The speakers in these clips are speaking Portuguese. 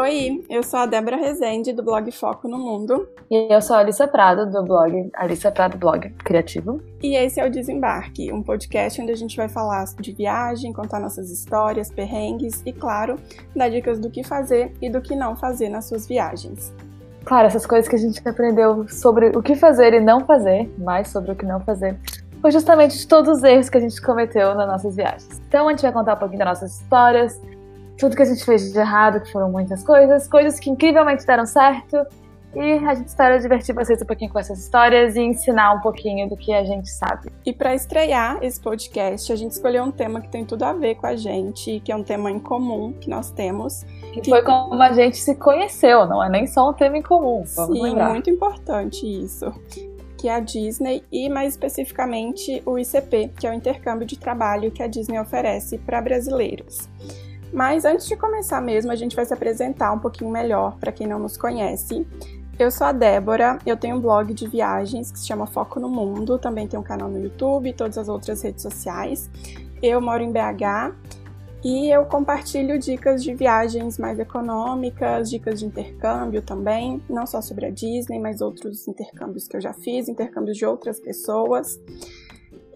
Oi, eu sou a Débora Rezende, do blog Foco no Mundo. E eu sou a Alissa Prado, do blog Alissa Prado Blog Criativo. E esse é o Desembarque, um podcast onde a gente vai falar de viagem, contar nossas histórias, perrengues e, claro, dar dicas do que fazer e do que não fazer nas suas viagens. Claro, essas coisas que a gente aprendeu sobre o que fazer e não fazer, mais sobre o que não fazer, foi justamente de todos os erros que a gente cometeu nas nossas viagens. Então a gente vai contar um pouquinho das nossas histórias, tudo que a gente fez de errado, que foram muitas coisas, coisas que incrivelmente deram certo. E a gente espera divertir vocês um pouquinho com essas histórias e ensinar um pouquinho do que a gente sabe. E para estrear esse podcast, a gente escolheu um tema que tem tudo a ver com a gente, que é um tema em comum que nós temos. Que foi como a gente se conheceu, não é nem só um tema em comum. Sim, lembrar. muito importante isso. Que é a Disney e mais especificamente o ICP, que é o intercâmbio de trabalho que a Disney oferece para brasileiros. Mas antes de começar mesmo, a gente vai se apresentar um pouquinho melhor para quem não nos conhece. Eu sou a Débora, eu tenho um blog de viagens que se chama Foco no Mundo, também tenho um canal no YouTube e todas as outras redes sociais. Eu moro em BH e eu compartilho dicas de viagens mais econômicas, dicas de intercâmbio também, não só sobre a Disney, mas outros intercâmbios que eu já fiz, intercâmbios de outras pessoas.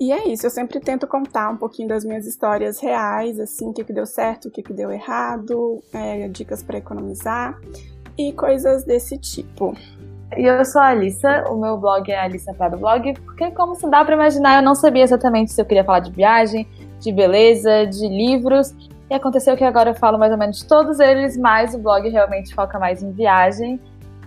E é isso, eu sempre tento contar um pouquinho das minhas histórias reais, assim, o que, que deu certo, o que, que deu errado, é, dicas para economizar e coisas desse tipo. E eu sou a Alissa, o meu blog é Alissa Prado Blog, porque como se dá para imaginar, eu não sabia exatamente se eu queria falar de viagem, de beleza, de livros, e aconteceu que agora eu falo mais ou menos todos eles, mas o blog realmente foca mais em viagem.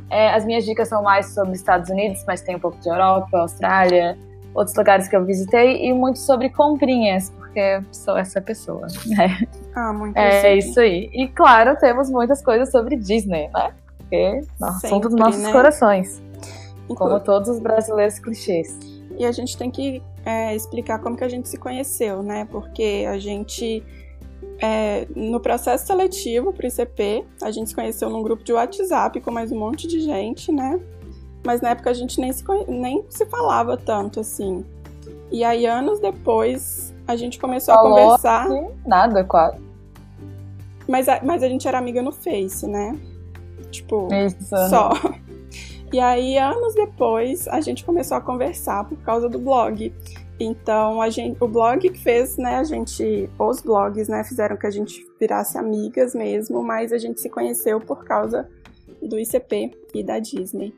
É, as minhas dicas são mais sobre Estados Unidos, mas tem um pouco de Europa, Austrália, outros lugares que eu visitei e muito sobre comprinhas, porque sou essa pessoa. Né? Ah, muito É isso aí. E claro, temos muitas coisas sobre Disney, né? Porque nossa, assunto dos nossos né? corações. Como todos os brasileiros clichês. E a gente tem que é, explicar como que a gente se conheceu, né? Porque a gente é, no processo seletivo para o ICP, a gente se conheceu num grupo de WhatsApp com mais um monte de gente, né? Mas na época a gente nem se, nem se falava tanto assim. E aí, anos depois, a gente começou Falou a conversar. Nada, quase. Mas a, mas a gente era amiga no Face, né? Tipo, Isso. só. E aí, anos depois, a gente começou a conversar por causa do blog. Então, a gente, o blog que fez, né, a gente, os blogs, né, fizeram que a gente virasse amigas mesmo, mas a gente se conheceu por causa do ICP e da Disney.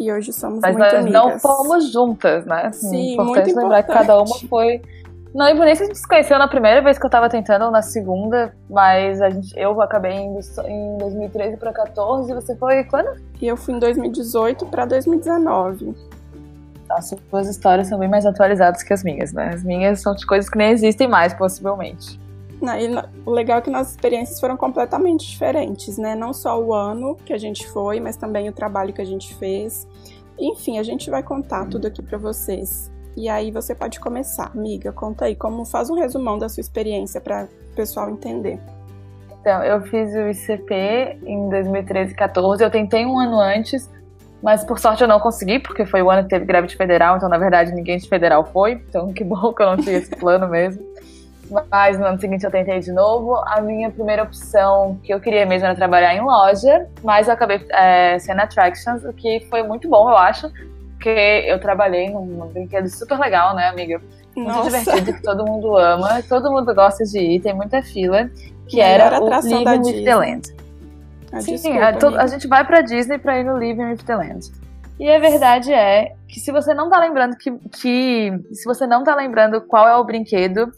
E hoje somos Mas muito nós amigas. não fomos juntas, né? Sim, importante muito lembrar importante. que cada uma foi. Não lembro nem se a gente se conheceu na primeira vez que eu tava tentando ou na segunda, mas a gente, eu acabei indo em 2013 pra 14 e você foi quando? E eu fui em 2018 para 2019. Nossa, suas histórias são bem mais atualizadas que as minhas, né? As minhas são de coisas que nem existem mais, possivelmente. O legal é que nossas experiências foram completamente diferentes, né? Não só o ano que a gente foi, mas também o trabalho que a gente fez. Enfim, a gente vai contar tudo aqui para vocês. E aí você pode começar, amiga. Conta aí como faz um resumão da sua experiência para o pessoal entender. Então, eu fiz o ICP em 2013 e 14. Eu tentei um ano antes, mas por sorte eu não consegui, porque foi o ano que teve greve de federal, então na verdade ninguém de federal foi. Então que bom que eu não tinha esse plano mesmo. Mas no ano seguinte eu tentei de novo. A minha primeira opção que eu queria mesmo era trabalhar em loja, mas eu acabei é, sendo attractions, o que foi muito bom, eu acho. Porque eu trabalhei num, brinquedo super legal, né, amiga? Muito Nossa, divertido, que todo mundo ama, todo mundo gosta de ir, tem muita fila. Que era o Living with Disney. the Land. ah, Sim, desculpa, a, to- amiga. a gente vai pra Disney pra ir no Living with the Land. E a verdade é que se você não tá lembrando que, que se você não tá lembrando qual é o brinquedo,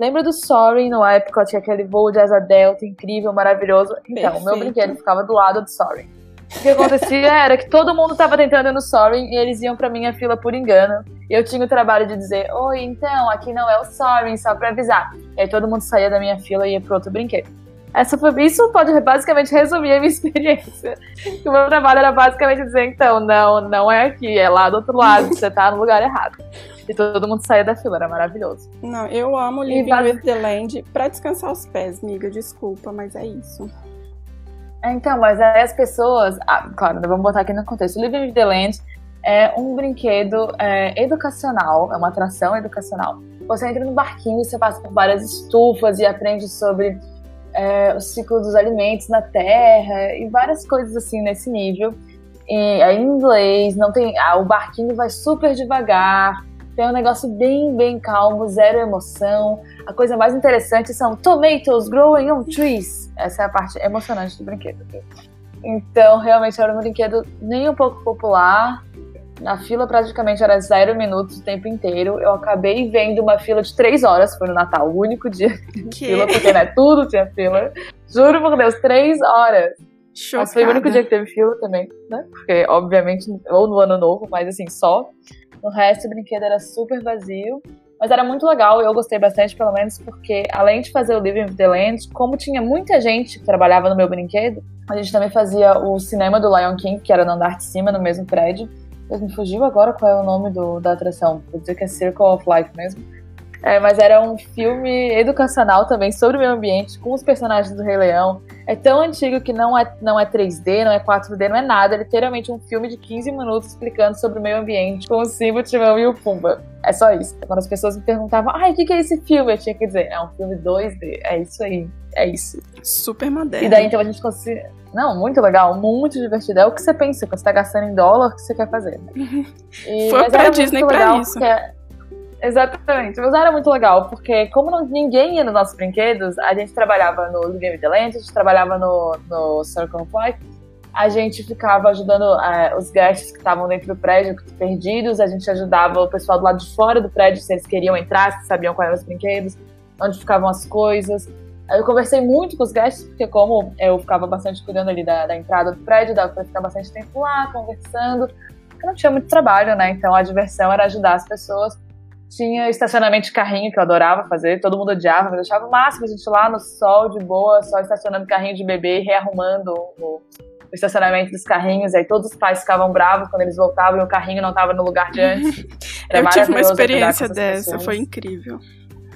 lembra do Sorry no Epcot, que aquele voo de asa delta incrível, maravilhoso. Então, o meu Perfeito. brinquedo ficava do lado do Sorry. O que acontecia era que todo mundo tava tentando ir no Sorry e eles iam pra minha fila por engano. E eu tinha o trabalho de dizer, oi, então, aqui não é o Sorry, só pra avisar. E aí todo mundo saía da minha fila e ia pro outro brinquedo. Essa foi, isso pode basicamente resumir a minha experiência. O meu trabalho era basicamente dizer, então, não, não é aqui, é lá do outro lado, você tá no lugar errado. E todo mundo saía da fila, era maravilhoso. Não, eu amo Living base- with the Land pra descansar os pés, amiga. Desculpa, mas é isso. É, Então, mas aí as pessoas. Ah, claro, vamos botar aqui no contexto. Living with the Land é um brinquedo é, educacional, é uma atração educacional. Você entra no barquinho, você passa por várias estufas e aprende sobre é, o ciclo dos alimentos na Terra e várias coisas assim nesse nível. E é em inglês, não tem, ah, o barquinho vai super devagar, tem um negócio bem, bem calmo, zero emoção. A coisa mais interessante são tomatoes growing on trees. Essa é a parte emocionante do brinquedo. Então, realmente era um brinquedo nem um pouco popular. Na fila praticamente era zero minutos o tempo inteiro. Eu acabei vendo uma fila de três horas, foi no Natal, o único dia que tinha fila, porque né, tudo tinha fila. Juro por Deus, três horas. Chocada. Mas foi o único dia que teve fila também, né? Porque, obviamente, ou no ano novo, mas assim, só. No resto, o brinquedo era super vazio. Mas era muito legal, eu gostei bastante, pelo menos, porque além de fazer o Living with the Land, como tinha muita gente que trabalhava no meu brinquedo, a gente também fazia o cinema do Lion King, que era no andar de cima, no mesmo prédio. Mas me fugiu agora qual é o nome do, da atração. Vou dizer que é Circle of Life mesmo. É, mas era um filme educacional também sobre o meio ambiente, com os personagens do Rei Leão. É tão antigo que não é, não é 3D, não é 4D, não é nada. É literalmente um filme de 15 minutos explicando sobre o meio ambiente, com o Simba, o Timão e o Pumba. É só isso. Quando as pessoas me perguntavam, ai, o que, que é esse filme? Eu tinha que dizer, é um filme 2D. É isso aí. É isso. Super moderno. E daí então a gente conseguiu. Não, muito legal, muito divertido. É o que você pensa, quando você tá gastando em dólar, o que você quer fazer. Né? E, Foi pra Disney pra isso. Porque Exatamente, mas era muito legal, porque como não, ninguém ia nos nossos brinquedos, a gente trabalhava no Living the Land, a gente trabalhava no, no Circle of Life, a gente ficava ajudando uh, os guests que estavam dentro do prédio, perdidos, a gente ajudava o pessoal do lado de fora do prédio, se eles queriam entrar, se sabiam quais eram os brinquedos, onde ficavam as coisas. Eu conversei muito com os guests, porque como eu ficava bastante cuidando ali da, da entrada do prédio, dava pra ficar bastante tempo lá, conversando, eu não tinha muito trabalho, né? Então a diversão era ajudar as pessoas tinha estacionamento de carrinho, que eu adorava fazer, todo mundo odiava, mas eu achava o máximo a gente lá no sol, de boa, só estacionando carrinho de bebê, rearrumando o, o estacionamento dos carrinhos. Aí todos os pais ficavam bravos quando eles voltavam e o carrinho não estava no lugar de antes. eu tive uma experiência dessa, pessoas. foi incrível.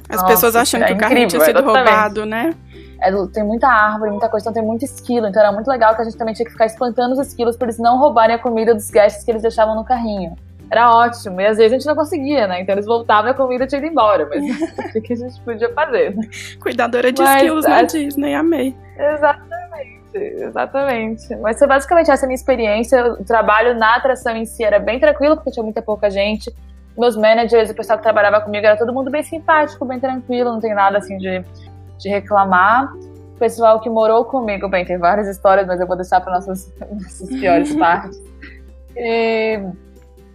As Nossa, pessoas achando é que o carrinho incrível, tinha sido roubado, né? É, tem muita árvore, muita coisa, então tem muito esquilo. Então era muito legal que a gente também tinha que ficar espantando os esquilos para eles não roubarem a comida dos guests que eles deixavam no carrinho era ótimo. E às vezes a gente não conseguia, né? Então eles voltavam e a comida tinha ido embora. Mas o que a gente podia fazer? Né? Cuidadora de mas, skills na Disney, amei. Exatamente, exatamente. Mas foi basicamente essa minha experiência. O trabalho na atração em si era bem tranquilo, porque tinha muita pouca gente. Meus managers, o pessoal que trabalhava comigo, era todo mundo bem simpático, bem tranquilo, não tem nada assim de, de reclamar. O pessoal que morou comigo, bem, tem várias histórias, mas eu vou deixar para nossas, nossas piores partes. E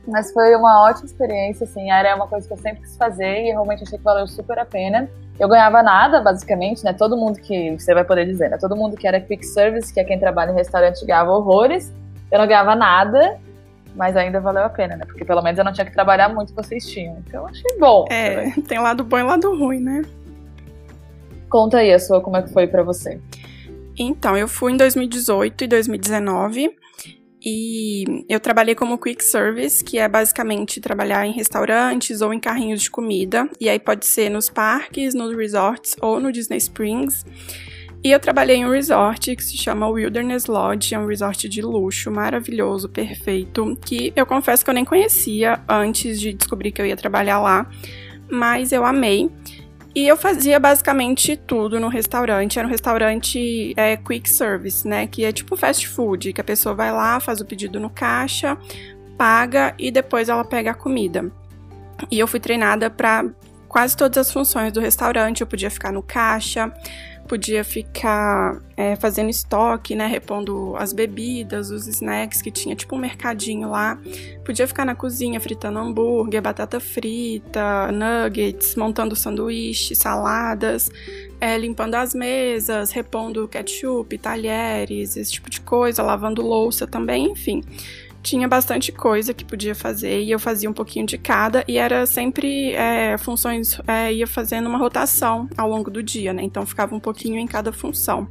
mas foi uma ótima experiência, assim, era uma coisa que eu sempre quis fazer e realmente achei que valeu super a pena. Eu ganhava nada, basicamente, né? Todo mundo que, você vai poder dizer, né? Todo mundo que era quick service, que é quem trabalha em restaurante, ganhava horrores. Eu não ganhava nada, mas ainda valeu a pena, né? Porque pelo menos eu não tinha que trabalhar muito vocês tinham. Então eu achei bom. É, também. tem lado bom e lado ruim, né? Conta aí a sua, como é que foi para você? Então, eu fui em 2018 e 2019 e eu trabalhei como quick service, que é basicamente trabalhar em restaurantes ou em carrinhos de comida. E aí pode ser nos parques, nos resorts ou no Disney Springs. E eu trabalhei em um resort que se chama Wilderness Lodge, é um resort de luxo, maravilhoso, perfeito, que eu confesso que eu nem conhecia antes de descobrir que eu ia trabalhar lá, mas eu amei. E eu fazia basicamente tudo no restaurante. Era um restaurante é, quick service, né? Que é tipo fast food, que a pessoa vai lá, faz o pedido no caixa, paga e depois ela pega a comida. E eu fui treinada para quase todas as funções do restaurante. Eu podia ficar no caixa, podia ficar é, fazendo estoque, né, repondo as bebidas, os snacks que tinha, tipo um mercadinho lá. Podia ficar na cozinha fritando hambúrguer, batata frita, nuggets, montando sanduíche, saladas, é, limpando as mesas, repondo ketchup, talheres, esse tipo de coisa, lavando louça também, enfim tinha bastante coisa que podia fazer e eu fazia um pouquinho de cada e era sempre é, funções é, ia fazendo uma rotação ao longo do dia, né? Então ficava um pouquinho em cada função.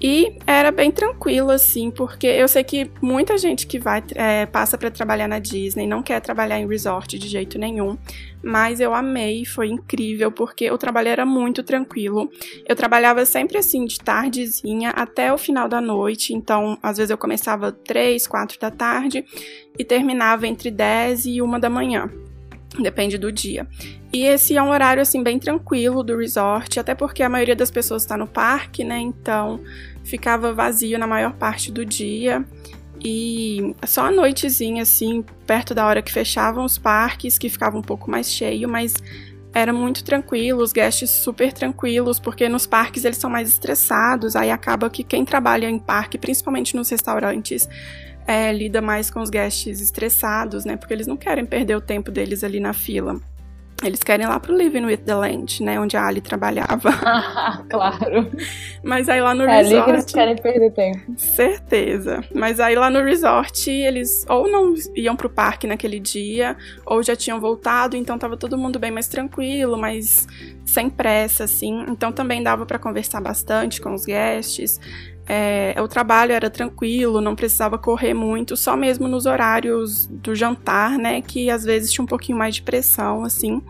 E era bem tranquilo, assim, porque eu sei que muita gente que vai é, passa para trabalhar na Disney não quer trabalhar em resort de jeito nenhum. Mas eu amei, foi incrível, porque o trabalho era muito tranquilo. Eu trabalhava sempre assim, de tardezinha até o final da noite. Então, às vezes eu começava 3, 4 da tarde e terminava entre 10 e 1 da manhã. Depende do dia. E esse é um horário assim bem tranquilo do resort, até porque a maioria das pessoas está no parque, né? Então ficava vazio na maior parte do dia. E só à noitezinha, assim, perto da hora que fechavam os parques, que ficava um pouco mais cheio, mas era muito tranquilo, os guests super tranquilos, porque nos parques eles são mais estressados, aí acaba que quem trabalha em parque, principalmente nos restaurantes, é, lida mais com os guests estressados, né? Porque eles não querem perder o tempo deles ali na fila. Eles querem ir lá pro Living with the Land, né? Onde a Ali trabalhava. claro. Mas aí lá no é resort. ali que eles querem perder tempo. Certeza. Mas aí lá no resort, eles ou não iam pro parque naquele dia, ou já tinham voltado, então tava todo mundo bem mais tranquilo, mas sem pressa, assim. Então também dava para conversar bastante com os guests. É, o trabalho era tranquilo, não precisava correr muito, só mesmo nos horários do jantar, né? Que às vezes tinha um pouquinho mais de pressão, assim.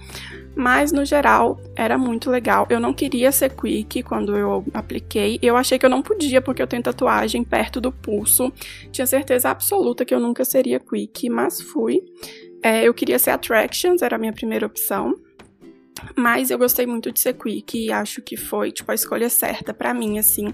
Mas no geral era muito legal. Eu não queria ser quick quando eu apliquei. Eu achei que eu não podia porque eu tenho tatuagem perto do pulso. Tinha certeza absoluta que eu nunca seria quick, mas fui. É, eu queria ser attractions, era a minha primeira opção. Mas eu gostei muito de ser quick e acho que foi tipo a escolha certa para mim, assim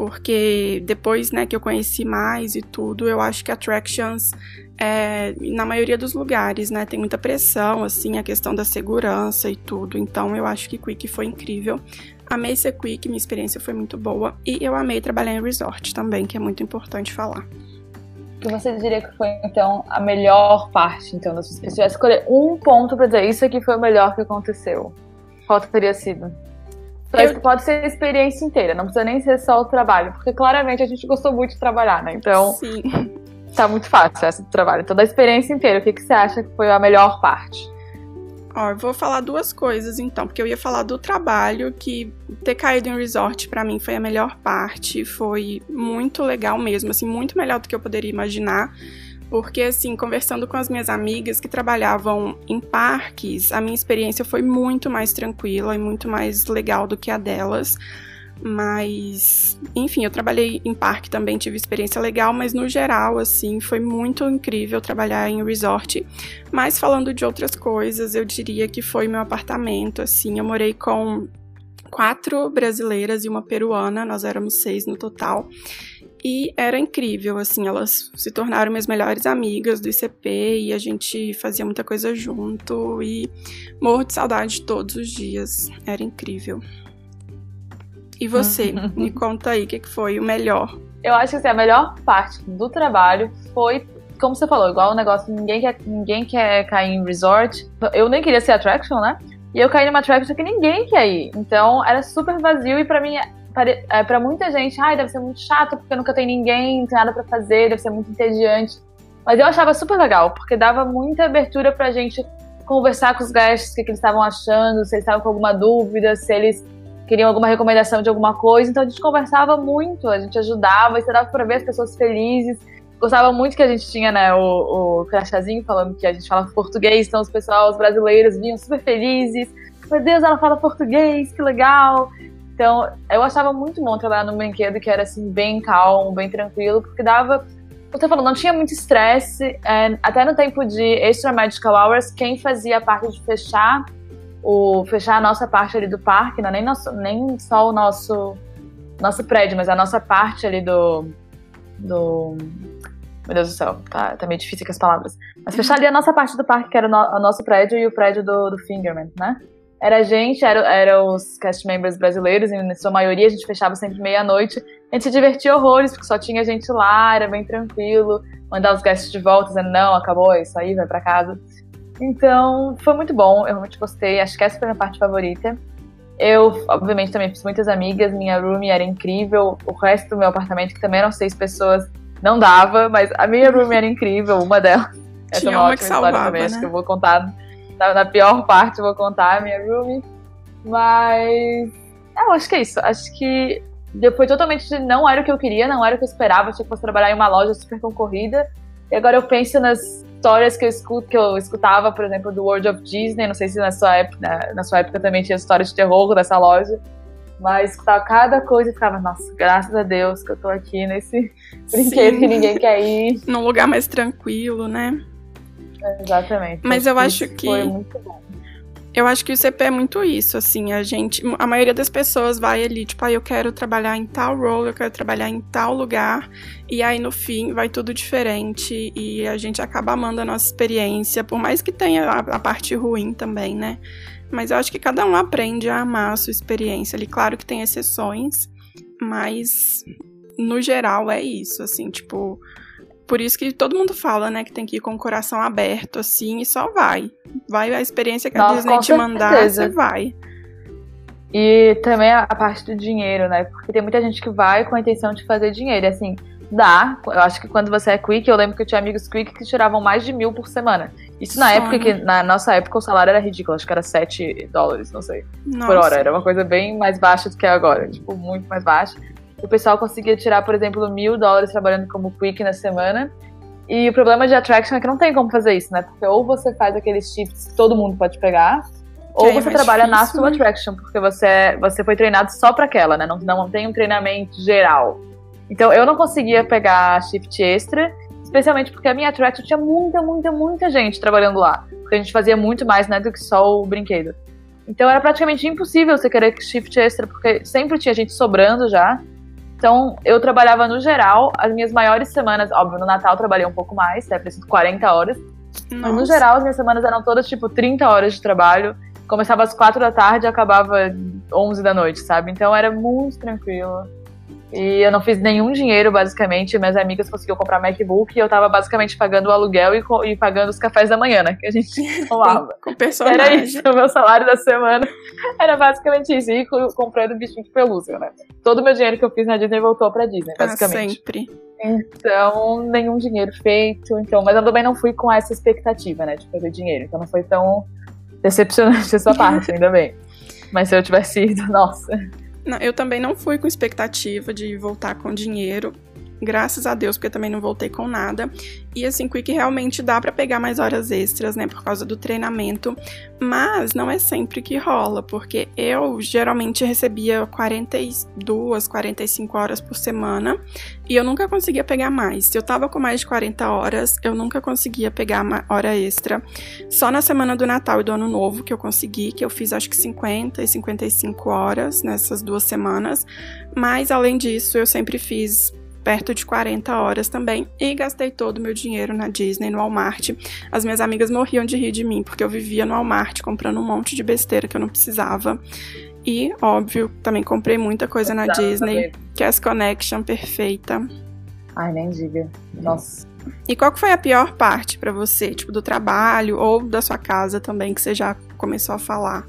porque depois né, que eu conheci mais e tudo, eu acho que Attractions, é, na maioria dos lugares, né, tem muita pressão, assim, a questão da segurança e tudo, então eu acho que Quick foi incrível. Amei ser Quick, minha experiência foi muito boa, e eu amei trabalhar em resort também, que é muito importante falar. que você diria que foi, então, a melhor parte, então, da sua? Se tivesse escolher um ponto para dizer isso aqui foi o melhor que aconteceu, qual teria sido? Eu... Pode ser a experiência inteira, não precisa nem ser só o trabalho, porque claramente a gente gostou muito de trabalhar, né? Então, Sim. tá muito fácil essa do trabalho. Então, da experiência inteira, o que, que você acha que foi a melhor parte? Ó, eu vou falar duas coisas então, porque eu ia falar do trabalho, que ter caído em resort para mim foi a melhor parte, foi muito legal mesmo, assim, muito melhor do que eu poderia imaginar. Porque, assim, conversando com as minhas amigas que trabalhavam em parques, a minha experiência foi muito mais tranquila e muito mais legal do que a delas. Mas, enfim, eu trabalhei em parque também, tive experiência legal, mas no geral, assim, foi muito incrível trabalhar em resort. Mas falando de outras coisas, eu diria que foi meu apartamento, assim, eu morei com quatro brasileiras e uma peruana, nós éramos seis no total. E era incrível, assim, elas se tornaram minhas melhores amigas do ICP e a gente fazia muita coisa junto e morro de saudade todos os dias. Era incrível. E você, me conta aí o que foi o melhor. Eu acho que assim, a melhor parte do trabalho foi, como você falou, igual o negócio, ninguém quer, ninguém quer cair em resort. Eu nem queria ser attraction, né? E eu caí numa attraction que ninguém quer ir. Então era super vazio e para mim é, para muita gente, ai, deve ser muito chato porque nunca tem ninguém, não tem nada para fazer, deve ser muito entediante. Mas eu achava super legal, porque dava muita abertura pra gente conversar com os guests, o que, que eles estavam achando, se eles estavam com alguma dúvida, se eles queriam alguma recomendação de alguma coisa. Então a gente conversava muito, a gente ajudava, e dava pra ver as pessoas felizes. Gostava muito que a gente tinha, né, o, o crachazinho falando que a gente fala português, então os pessoal, os brasileiros vinham super felizes. Meu Deus, ela fala português, que legal. Então, eu achava muito bom trabalhar num brinquedo que era assim, bem calmo, bem tranquilo, porque dava. Você falou, não tinha muito estresse. É, até no tempo de Extra Magical Hours, quem fazia a parte de fechar o fechar a nossa parte ali do parque, não é nem, nosso, nem só o nosso nosso prédio, mas a nossa parte ali do do meu Deus do céu, tá, tá meio difícil com as palavras. Mas fechar ali a nossa parte do parque, que era o, no, o nosso prédio e o prédio do, do Fingerman, né? Era a gente, era, era os cast members brasileiros, e na sua maioria a gente fechava sempre meia-noite. A gente se divertia horrores, porque só tinha gente lá, era bem tranquilo. Mandar os guests de volta dizendo, não, acabou, é isso aí, vai para casa. Então, foi muito bom, eu realmente gostei, acho que essa foi a minha parte favorita. Eu, obviamente, também fiz muitas amigas, minha room era incrível, o resto do meu apartamento, que também eram seis pessoas, não dava, mas a minha room era incrível, uma delas. Essa Tinha é uma, uma que salvava, também, né? acho que eu vou contar na, na pior parte, eu vou contar a minha roomie. Mas. Eu acho que é isso. Acho que foi totalmente. Não era o que eu queria, não era o que eu esperava. Achei que fosse trabalhar em uma loja super concorrida. E agora eu penso nas histórias que eu escuto, que eu escutava, por exemplo, do World of Disney. Não sei se na sua época, na, na sua época também tinha histórias de terror dessa loja. Mas escutava cada coisa e ficava, nossa, graças a Deus que eu tô aqui nesse brinquedo Sim. que ninguém quer ir. Num lugar mais tranquilo, né? Exatamente. Mas eu acho que. Foi muito bom. Eu acho que o CP é muito isso, assim, a gente, a maioria das pessoas vai ali, tipo, ah, eu quero trabalhar em tal role, eu quero trabalhar em tal lugar, e aí no fim vai tudo diferente e a gente acaba amando a nossa experiência, por mais que tenha a, a parte ruim também, né? Mas eu acho que cada um aprende a amar a sua experiência ali. Claro que tem exceções, mas no geral é isso, assim, tipo. Por isso que todo mundo fala, né, que tem que ir com o coração aberto, assim, e só vai. Vai a experiência que Nossa, a Disney te mandar, você vai. E também a, a, parte do dinheiro, né? Porque tem muita gente que vai com a intenção de fazer dinheiro. E assim, dá. Eu acho que quando você é quick, eu lembro que eu tinha amigos quick que tiravam mais de mil por semana. Isso na Só, época que, na nossa época, o salário era ridículo, acho que era 7 dólares, não sei, nossa. por hora. Era uma coisa bem mais baixa do que é agora, tipo, muito mais baixa. O pessoal conseguia tirar, por exemplo, mil dólares trabalhando como quick na semana. E o problema de attraction é que não tem como fazer isso, né? Porque ou você faz aqueles shifts que todo mundo pode pegar, ou é você trabalha difícil, na sua né? attraction, porque você, você foi treinado só para aquela, né? Não, não tem um treinamento geral. Então eu não conseguia pegar shift extra, especialmente porque a minha attraction tinha muita, muita, muita gente trabalhando lá. Porque a gente fazia muito mais né, do que só o brinquedo. Então era praticamente impossível você querer shift extra, porque sempre tinha gente sobrando já. Então, eu trabalhava no geral, as minhas maiores semanas, óbvio, no Natal eu trabalhei um pouco mais, até preciso 40 horas. Nossa. Mas no geral, as minhas semanas eram todas tipo 30 horas de trabalho. Começava às 4 da tarde e acabava 11 da noite, sabe? Então era muito tranquilo. E eu não fiz nenhum dinheiro, basicamente. Minhas amigas conseguiram comprar MacBook e eu tava basicamente pagando o aluguel e, e pagando os cafés da manhã, né? Que a gente tomava. Com personagem. Era isso, o meu salário da semana. Era basicamente isso. E comprando bichinho de pelúcia, né? Todo o meu dinheiro que eu fiz na Disney voltou pra Disney, basicamente. Ah, sempre. Então, nenhum dinheiro feito. Então, mas eu também não fui com essa expectativa, né? De fazer dinheiro. Então não foi tão decepcionante essa parte, ainda bem. Mas se eu tivesse ido, nossa. Não, eu também não fui com expectativa de voltar com dinheiro. Graças a Deus, porque também não voltei com nada. E assim, Quick realmente dá para pegar mais horas extras, né, por causa do treinamento, mas não é sempre que rola, porque eu geralmente recebia 42, 45 horas por semana e eu nunca conseguia pegar mais. Se eu tava com mais de 40 horas, eu nunca conseguia pegar uma hora extra. Só na semana do Natal e do Ano Novo que eu consegui, que eu fiz acho que 50 e 55 horas nessas duas semanas, mas além disso, eu sempre fiz perto de 40 horas também, e gastei todo o meu dinheiro na Disney, no Walmart. As minhas amigas morriam de rir de mim, porque eu vivia no Walmart comprando um monte de besteira que eu não precisava. E, óbvio, também comprei muita coisa na Disney, que é as Connection perfeita. Ai, nem diga. Nossa. E qual foi a pior parte para você, tipo, do trabalho ou da sua casa também, que você já começou a falar?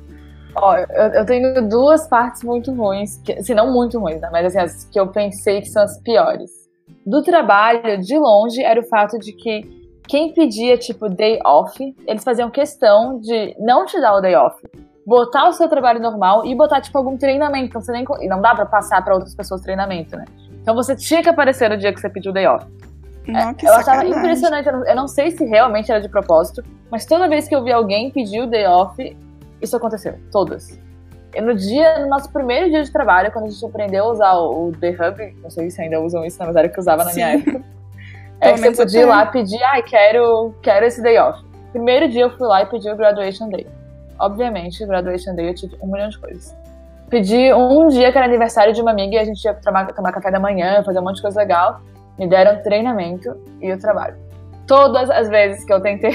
Ó, eu, eu, tenho duas partes muito ruins, que, assim, não muito ruins, né? Mas assim, as que eu pensei que são as piores. Do trabalho, de longe, era o fato de que quem pedia, tipo, day off, eles faziam questão de não te dar o day off. Botar o seu trabalho normal e botar, tipo, algum treinamento. Então você nem. E não dá pra passar pra outras pessoas treinamento, né? Então você tinha que aparecer no dia que você pediu o day off. Não, é, eu achava impressionante. Eu não, eu não sei se realmente era de propósito, mas toda vez que eu vi alguém pedir o day off, isso aconteceu, todas. E no dia, no nosso primeiro dia de trabalho, quando a gente aprendeu a usar o, The Hub, não sei se ainda usam isso, mas era o que usava na Sim. minha época. é que você podia ir lá pedir, ai, ah, quero, quero esse day off. Primeiro dia eu fui lá e pedi o Graduation Day. Obviamente, Graduation Day eu tive um milhão de coisas. Pedi um dia que era aniversário de uma amiga e a gente ia tomar, tomar café da manhã, fazer um monte de coisa legal. Me deram treinamento e o trabalho. Todas as vezes que eu tentei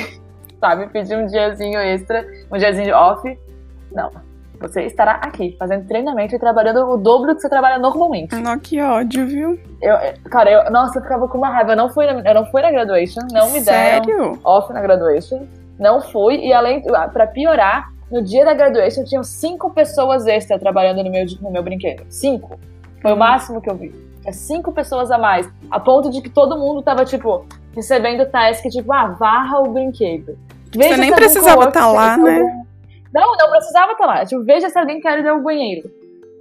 sabe? Pedir um diazinho extra, um diazinho off. Não. Você estará aqui fazendo treinamento e trabalhando o dobro que você trabalha normalmente. Não, que ódio, viu? Eu, cara, eu, nossa, eu ficava com uma raiva. Eu não fui na, eu não fui na graduation, não me Sério? deram off na graduation. Não fui. E além, para piorar, no dia da graduation tinham cinco pessoas extra trabalhando no meu, no meu brinquedo. Cinco. Foi hum. o máximo que eu vi. É cinco pessoas a mais. A ponto de que todo mundo tava, tipo, recebendo task, tipo, ah, varra o brinquedo. Veja Você nem precisava estar tá lá, né? Não, não precisava estar tá lá. Tipo, veja se alguém quer ir ao banheiro.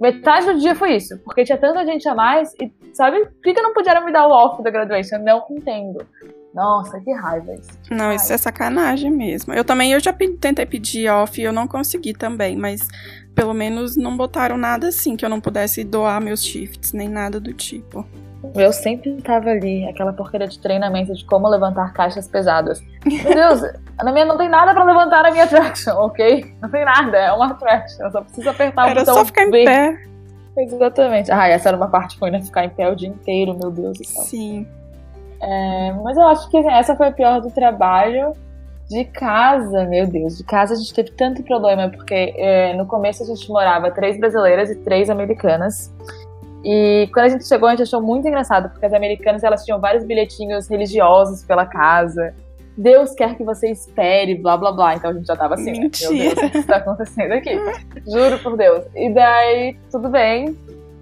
Metade do dia foi isso, porque tinha tanta gente a mais e, sabe, por que, que não puderam me dar o off da graduation? Não entendo. Nossa, que raiva isso. Que não, raiva. isso é sacanagem mesmo. Eu também, eu já tentei pedir off e eu não consegui também, mas pelo menos não botaram nada assim que eu não pudesse doar meus shifts, nem nada do tipo. Eu sempre tava ali, aquela porcaria de treinamento de como levantar caixas pesadas. Meu Deus, na minha não tem nada pra levantar na minha attraction, ok? Não tem nada, é uma attraction. Eu só preciso apertar o Era botão só ficar em pé. Exatamente. Ah, essa era uma parte ruim, né? Ficar em pé o dia inteiro, meu Deus do céu. Sim. É, mas eu acho que essa foi a pior do trabalho. De casa, meu Deus, de casa a gente teve tanto problema, porque é, no começo a gente morava três brasileiras e três americanas. E quando a gente chegou, a gente achou muito engraçado, porque as americanas elas tinham vários bilhetinhos religiosos pela casa. Deus quer que você espere, blá blá blá. Então a gente já tava assim, né? meu. Deus, o que está acontecendo aqui? Juro por Deus. E daí, tudo bem,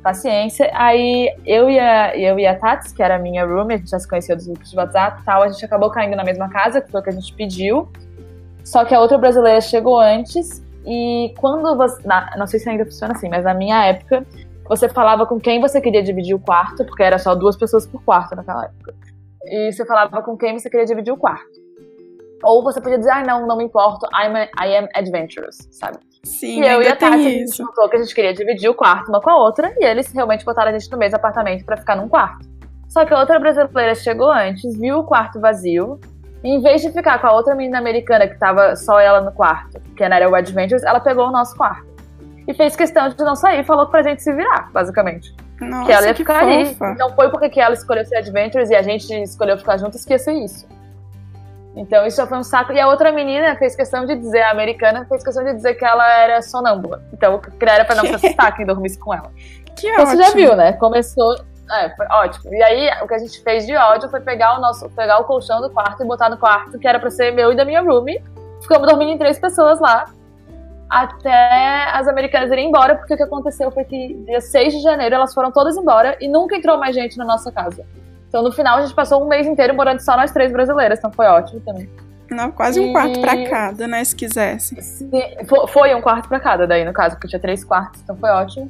paciência. Aí eu e a, eu e a Tati, que era a minha room, a gente já se conhecia dos grupos de WhatsApp e tal, a gente acabou caindo na mesma casa, que foi o que a gente pediu. Só que a outra brasileira chegou antes. E quando você. na- não sei se ainda funciona assim, mas na minha época, você falava com quem você queria dividir o quarto, porque era só duas pessoas por quarto naquela época. E você falava com quem você queria dividir o quarto. Ou você podia dizer, ah, não, não me importo, I'm a- I am adventurous, sabe? Sim, E eu e a Tati, a gente contou que a gente queria dividir o quarto uma com a outra, e eles realmente botaram a gente no mesmo apartamento pra ficar num quarto. Só que a outra brasileira chegou antes, viu o quarto vazio, e em vez de ficar com a outra menina americana que tava só ela no quarto, que era o Adventures, ela pegou o nosso quarto. E fez questão de não sair, falou pra gente se virar, basicamente. Nossa, que ela ia que ficar ali. fofa. Não foi porque que ela escolheu ser Adventures e a gente escolheu ficar ia ser isso. Então isso foi um saco. E a outra menina fez questão de dizer, a americana fez questão de dizer que ela era sonâmbula. Então era pra não se assustar quem dormisse com ela. Que Então, ótimo. você já viu, né? Começou. É, foi ótimo. E aí, o que a gente fez de ódio foi pegar o nosso, pegar o colchão do quarto e botar no quarto, que era pra ser meu e da minha roomie. Ficamos dormindo em três pessoas lá. Até as americanas irem embora, porque o que aconteceu foi que dia 6 de janeiro elas foram todas embora e nunca entrou mais gente na nossa casa. Então no final a gente passou um mês inteiro morando só nós três brasileiras, então foi ótimo também. Não, quase um E- quarto pra cada, né? Se quisesse. Sim, Foi um quarto pra cada, daí, no caso, porque tinha três quartos, então foi ótimo.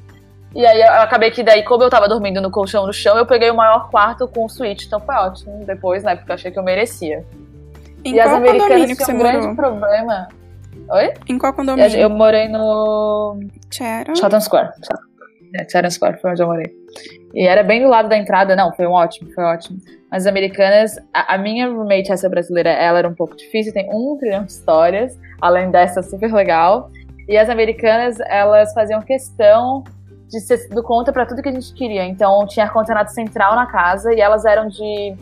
E aí eu acabei que daí, como eu tava dormindo no colchão no chão, eu peguei o maior quarto com suíte, então foi ótimo. Depois, né, porque eu achei que eu merecia. Em e as americanas tinham um grande morou? problema. Oi? Em qual condomínio? eu morei no Chatham? Chatham Square. Chatham Square foi onde eu morei. E era bem do lado da entrada, não, foi um ótimo, foi ótimo. Mas as americanas, a, a minha roommate, essa brasileira, ela era um pouco difícil, tem um trilhão de histórias, além dessa super legal. E as americanas, elas faziam questão de ser do conta pra tudo que a gente queria. Então tinha ar-condicionado central na casa e elas eram de.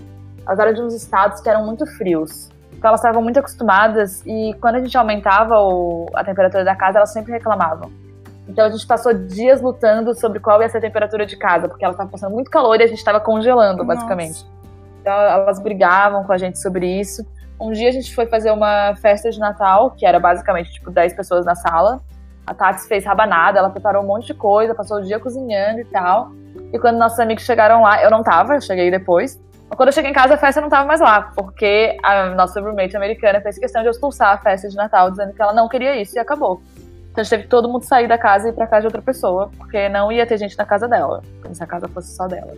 Elas eram de uns estados que eram muito frios. Então elas estavam muito acostumadas e quando a gente aumentava o- a temperatura da casa, elas sempre reclamavam. Então a gente passou dias lutando sobre qual ia ser a temperatura de casa, porque ela estava passando muito calor e a gente estava congelando, Nossa. basicamente. Então elas brigavam com a gente sobre isso. Um dia a gente foi fazer uma festa de Natal, que era basicamente tipo 10 pessoas na sala. A Tati fez rabanada, ela preparou um monte de coisa, passou o dia cozinhando e tal. E quando nossos amigos chegaram lá, eu não tava, eu cheguei depois. Mas Quando eu cheguei em casa, a festa não tava mais lá, porque a nossa roommate americana fez questão de expulsar a festa de Natal, dizendo que ela não queria isso e acabou. Então a gente teve que todo mundo sair da casa e ir pra casa de outra pessoa, porque não ia ter gente na casa dela, como se a casa fosse só dela.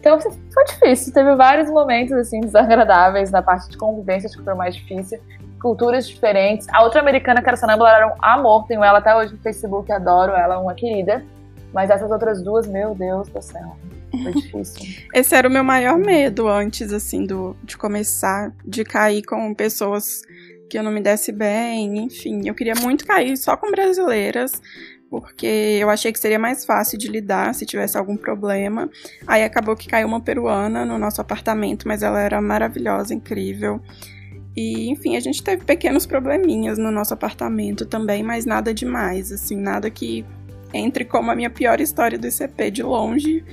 Então assim, foi difícil, teve vários momentos assim desagradáveis na parte de convivência, acho que foi o mais difícil. Culturas diferentes. A outra americana que era sonâmbula era um amor, tenho ela até hoje no Facebook, adoro ela, uma querida. Mas essas outras duas, meu Deus do céu, foi difícil. Esse era o meu maior medo antes, assim, do, de começar, de cair com pessoas que eu não me desse bem, enfim. Eu queria muito cair só com brasileiras, porque eu achei que seria mais fácil de lidar se tivesse algum problema. Aí acabou que caiu uma peruana no nosso apartamento, mas ela era maravilhosa, incrível. E, enfim, a gente teve pequenos probleminhas no nosso apartamento também, mas nada demais, assim, nada que entre como a minha pior história do ICP de longe.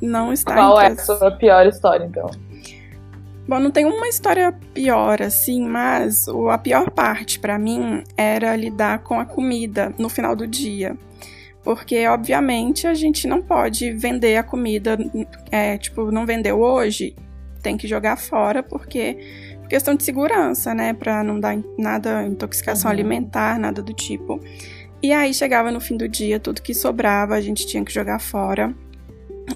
Não está Qual é a sua pior história, então? Bom, não tem uma história pior, assim, mas a pior parte pra mim era lidar com a comida no final do dia. Porque, obviamente, a gente não pode vender a comida, é, tipo, não vendeu hoje, tem que jogar fora, porque por questão de segurança, né? Pra não dar nada, intoxicação Uhum. alimentar, nada do tipo. E aí chegava no fim do dia, tudo que sobrava a gente tinha que jogar fora.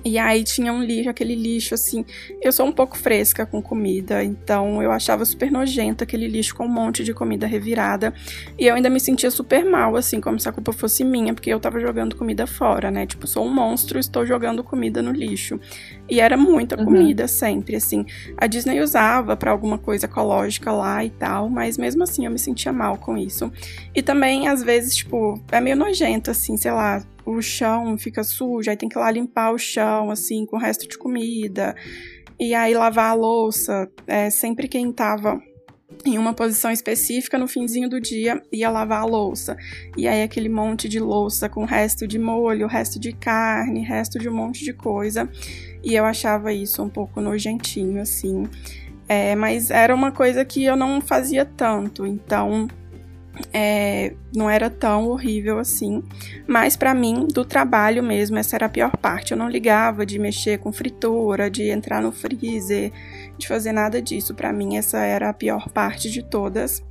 E aí tinha um lixo, aquele lixo assim. Eu sou um pouco fresca com comida, então eu achava super nojento aquele lixo com um monte de comida revirada. E eu ainda me sentia super mal, assim, como se a culpa fosse minha, porque eu tava jogando comida fora, né? Tipo, sou um monstro, estou jogando comida no lixo. E era muita uhum. comida sempre, assim. A Disney usava para alguma coisa ecológica lá e tal, mas mesmo assim eu me sentia mal com isso. E também, às vezes, tipo, é meio nojento, assim, sei lá, o chão fica sujo, aí tem que ir lá limpar o chão, assim, com o resto de comida. E aí lavar a louça. É, sempre quem tava em uma posição específica no finzinho do dia ia lavar a louça. E aí aquele monte de louça com resto de molho, resto de carne, resto de um monte de coisa. E eu achava isso um pouco nojentinho, assim. É, mas era uma coisa que eu não fazia tanto, então é, não era tão horrível assim. Mas para mim, do trabalho mesmo, essa era a pior parte. Eu não ligava de mexer com fritura, de entrar no freezer, de fazer nada disso. Para mim, essa era a pior parte de todas.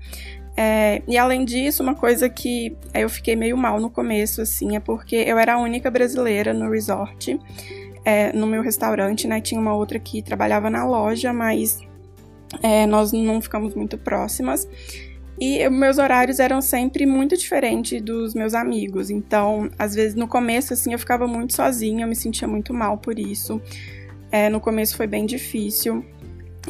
É, e além disso, uma coisa que eu fiquei meio mal no começo, assim, é porque eu era a única brasileira no resort, é, no meu restaurante, né? Tinha uma outra que trabalhava na loja, mas é, nós não ficamos muito próximas. E meus horários eram sempre muito diferentes dos meus amigos. Então, às vezes no começo, assim, eu ficava muito sozinha, eu me sentia muito mal por isso. É, no começo foi bem difícil.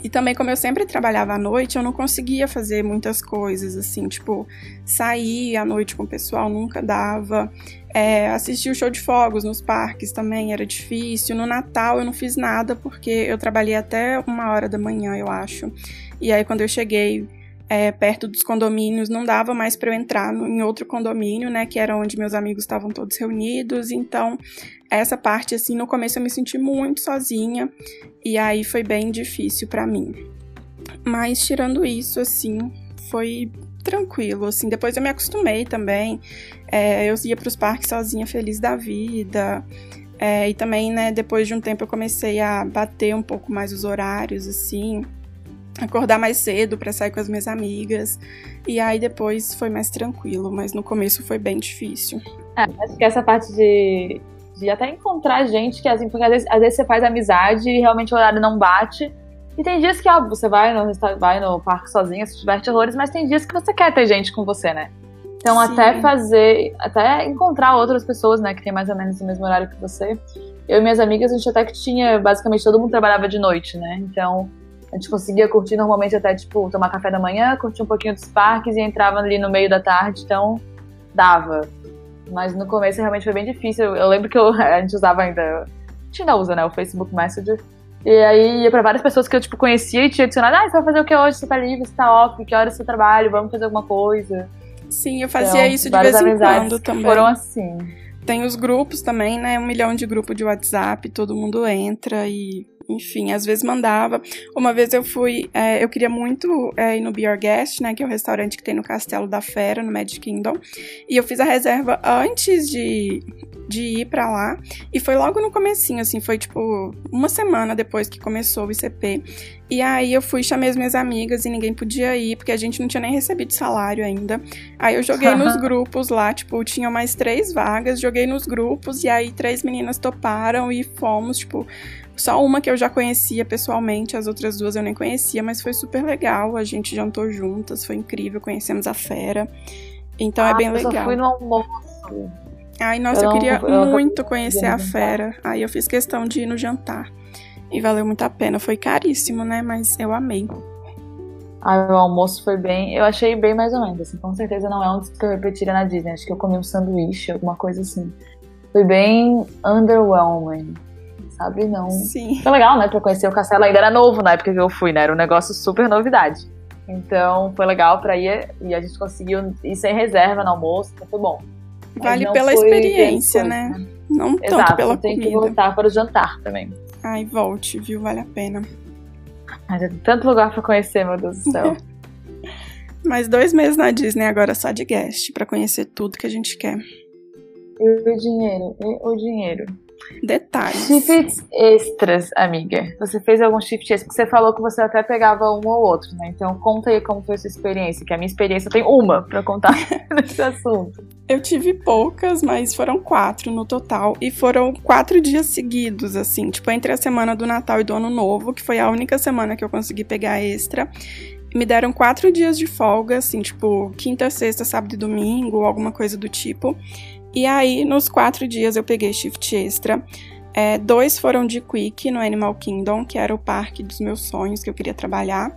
E também, como eu sempre trabalhava à noite, eu não conseguia fazer muitas coisas, assim, tipo, sair à noite com o pessoal nunca dava. É, assistir o show de fogos nos parques também era difícil. No Natal eu não fiz nada porque eu trabalhei até uma hora da manhã, eu acho. E aí, quando eu cheguei é, perto dos condomínios, não dava mais para eu entrar no, em outro condomínio, né, que era onde meus amigos estavam todos reunidos. Então, essa parte assim, no começo eu me senti muito sozinha e aí foi bem difícil para mim. Mas tirando isso, assim, foi tranquilo, assim. Depois eu me acostumei também. É, eu ia para os parques sozinha, feliz da vida. É, e também, né, depois de um tempo eu comecei a bater um pouco mais os horários, assim acordar mais cedo para sair com as minhas amigas. E aí depois foi mais tranquilo, mas no começo foi bem difícil. É, acho que essa parte de, de até encontrar gente que assim, porque às vezes, às vezes você faz amizade e realmente o horário não bate. E tem dias que, óbvio, você vai no, vai no parque sozinha, se tiver terrores, mas tem dias que você quer ter gente com você, né? Então, Sim. até fazer, até encontrar outras pessoas, né, que tem mais ou menos o mesmo horário que você. Eu e minhas amigas, a gente até que tinha, basicamente, todo mundo trabalhava de noite, né? Então, a gente conseguia curtir normalmente até, tipo, tomar café da manhã, curtir um pouquinho dos parques e entrava ali no meio da tarde, então dava. Mas no começo realmente foi bem difícil. Eu lembro que eu, a gente usava ainda. A gente ainda usa, né? O Facebook Messenger. E aí ia pra várias pessoas que eu, tipo, conhecia e tinha adicionado, ah, você vai fazer o que hoje? Você tá livre, você tá off, que hora o seu trabalho? Vamos fazer alguma coisa. Sim, eu fazia então, isso de vez em quando também. Foram assim. Tem os grupos também, né? Um milhão de grupos de WhatsApp, todo mundo entra e enfim, às vezes mandava. Uma vez eu fui, é, eu queria muito é, ir no Be Your Guest, né, que é o restaurante que tem no Castelo da Fera, no Magic Kingdom, e eu fiz a reserva antes de, de ir para lá, e foi logo no comecinho, assim, foi tipo uma semana depois que começou o ICP, e aí eu fui, chamei as minhas amigas e ninguém podia ir, porque a gente não tinha nem recebido salário ainda. Aí eu joguei nos grupos lá, tipo, tinha mais três vagas, joguei nos grupos, e aí três meninas toparam e fomos, tipo, só uma que eu já conhecia pessoalmente, as outras duas eu nem conhecia, mas foi super legal. A gente jantou juntas, foi incrível, conhecemos a fera. Então é ah, é bem eu legal. Eu fui no almoço. Ai, nossa, eu, eu queria eu muito conhecer a fera. Aí eu fiz questão de ir no jantar. E valeu muito a pena. Foi caríssimo, né? Mas eu amei. Ah, o almoço foi bem. Eu achei bem mais ou menos. Assim, com certeza não é um que eu repetiria na Disney. Acho que eu comi um sanduíche, alguma coisa assim. Foi bem underwhelming sabe? Não. Sim. Foi legal, né? Pra conhecer o castelo. Ainda era novo na época que eu fui, né? Era um negócio super novidade. Então foi legal pra ir e a gente conseguiu ir sem reserva no almoço, então foi bom. Vale pela experiência, né? né? Não tanto Exato, pela tem comida. que voltar para o jantar também. Ai, volte, viu? Vale a pena. Mas é tanto lugar pra conhecer, meu Deus do céu. Mais dois meses na Disney agora só de guest, para conhecer tudo que a gente quer. E o dinheiro? E o dinheiro? Detalhes. Shifts extras, amiga. Você fez algum shift extra? Você falou que você até pegava um ou outro, né? Então conta aí como foi sua experiência, que a minha experiência tem uma para contar nesse assunto. Eu tive poucas, mas foram quatro no total. E foram quatro dias seguidos, assim, tipo, entre a semana do Natal e do Ano Novo, que foi a única semana que eu consegui pegar extra. Me deram quatro dias de folga, assim, tipo, quinta, sexta, sábado e domingo, alguma coisa do tipo. E aí, nos quatro dias, eu peguei shift extra. É, dois foram de Quick no Animal Kingdom, que era o parque dos meus sonhos que eu queria trabalhar.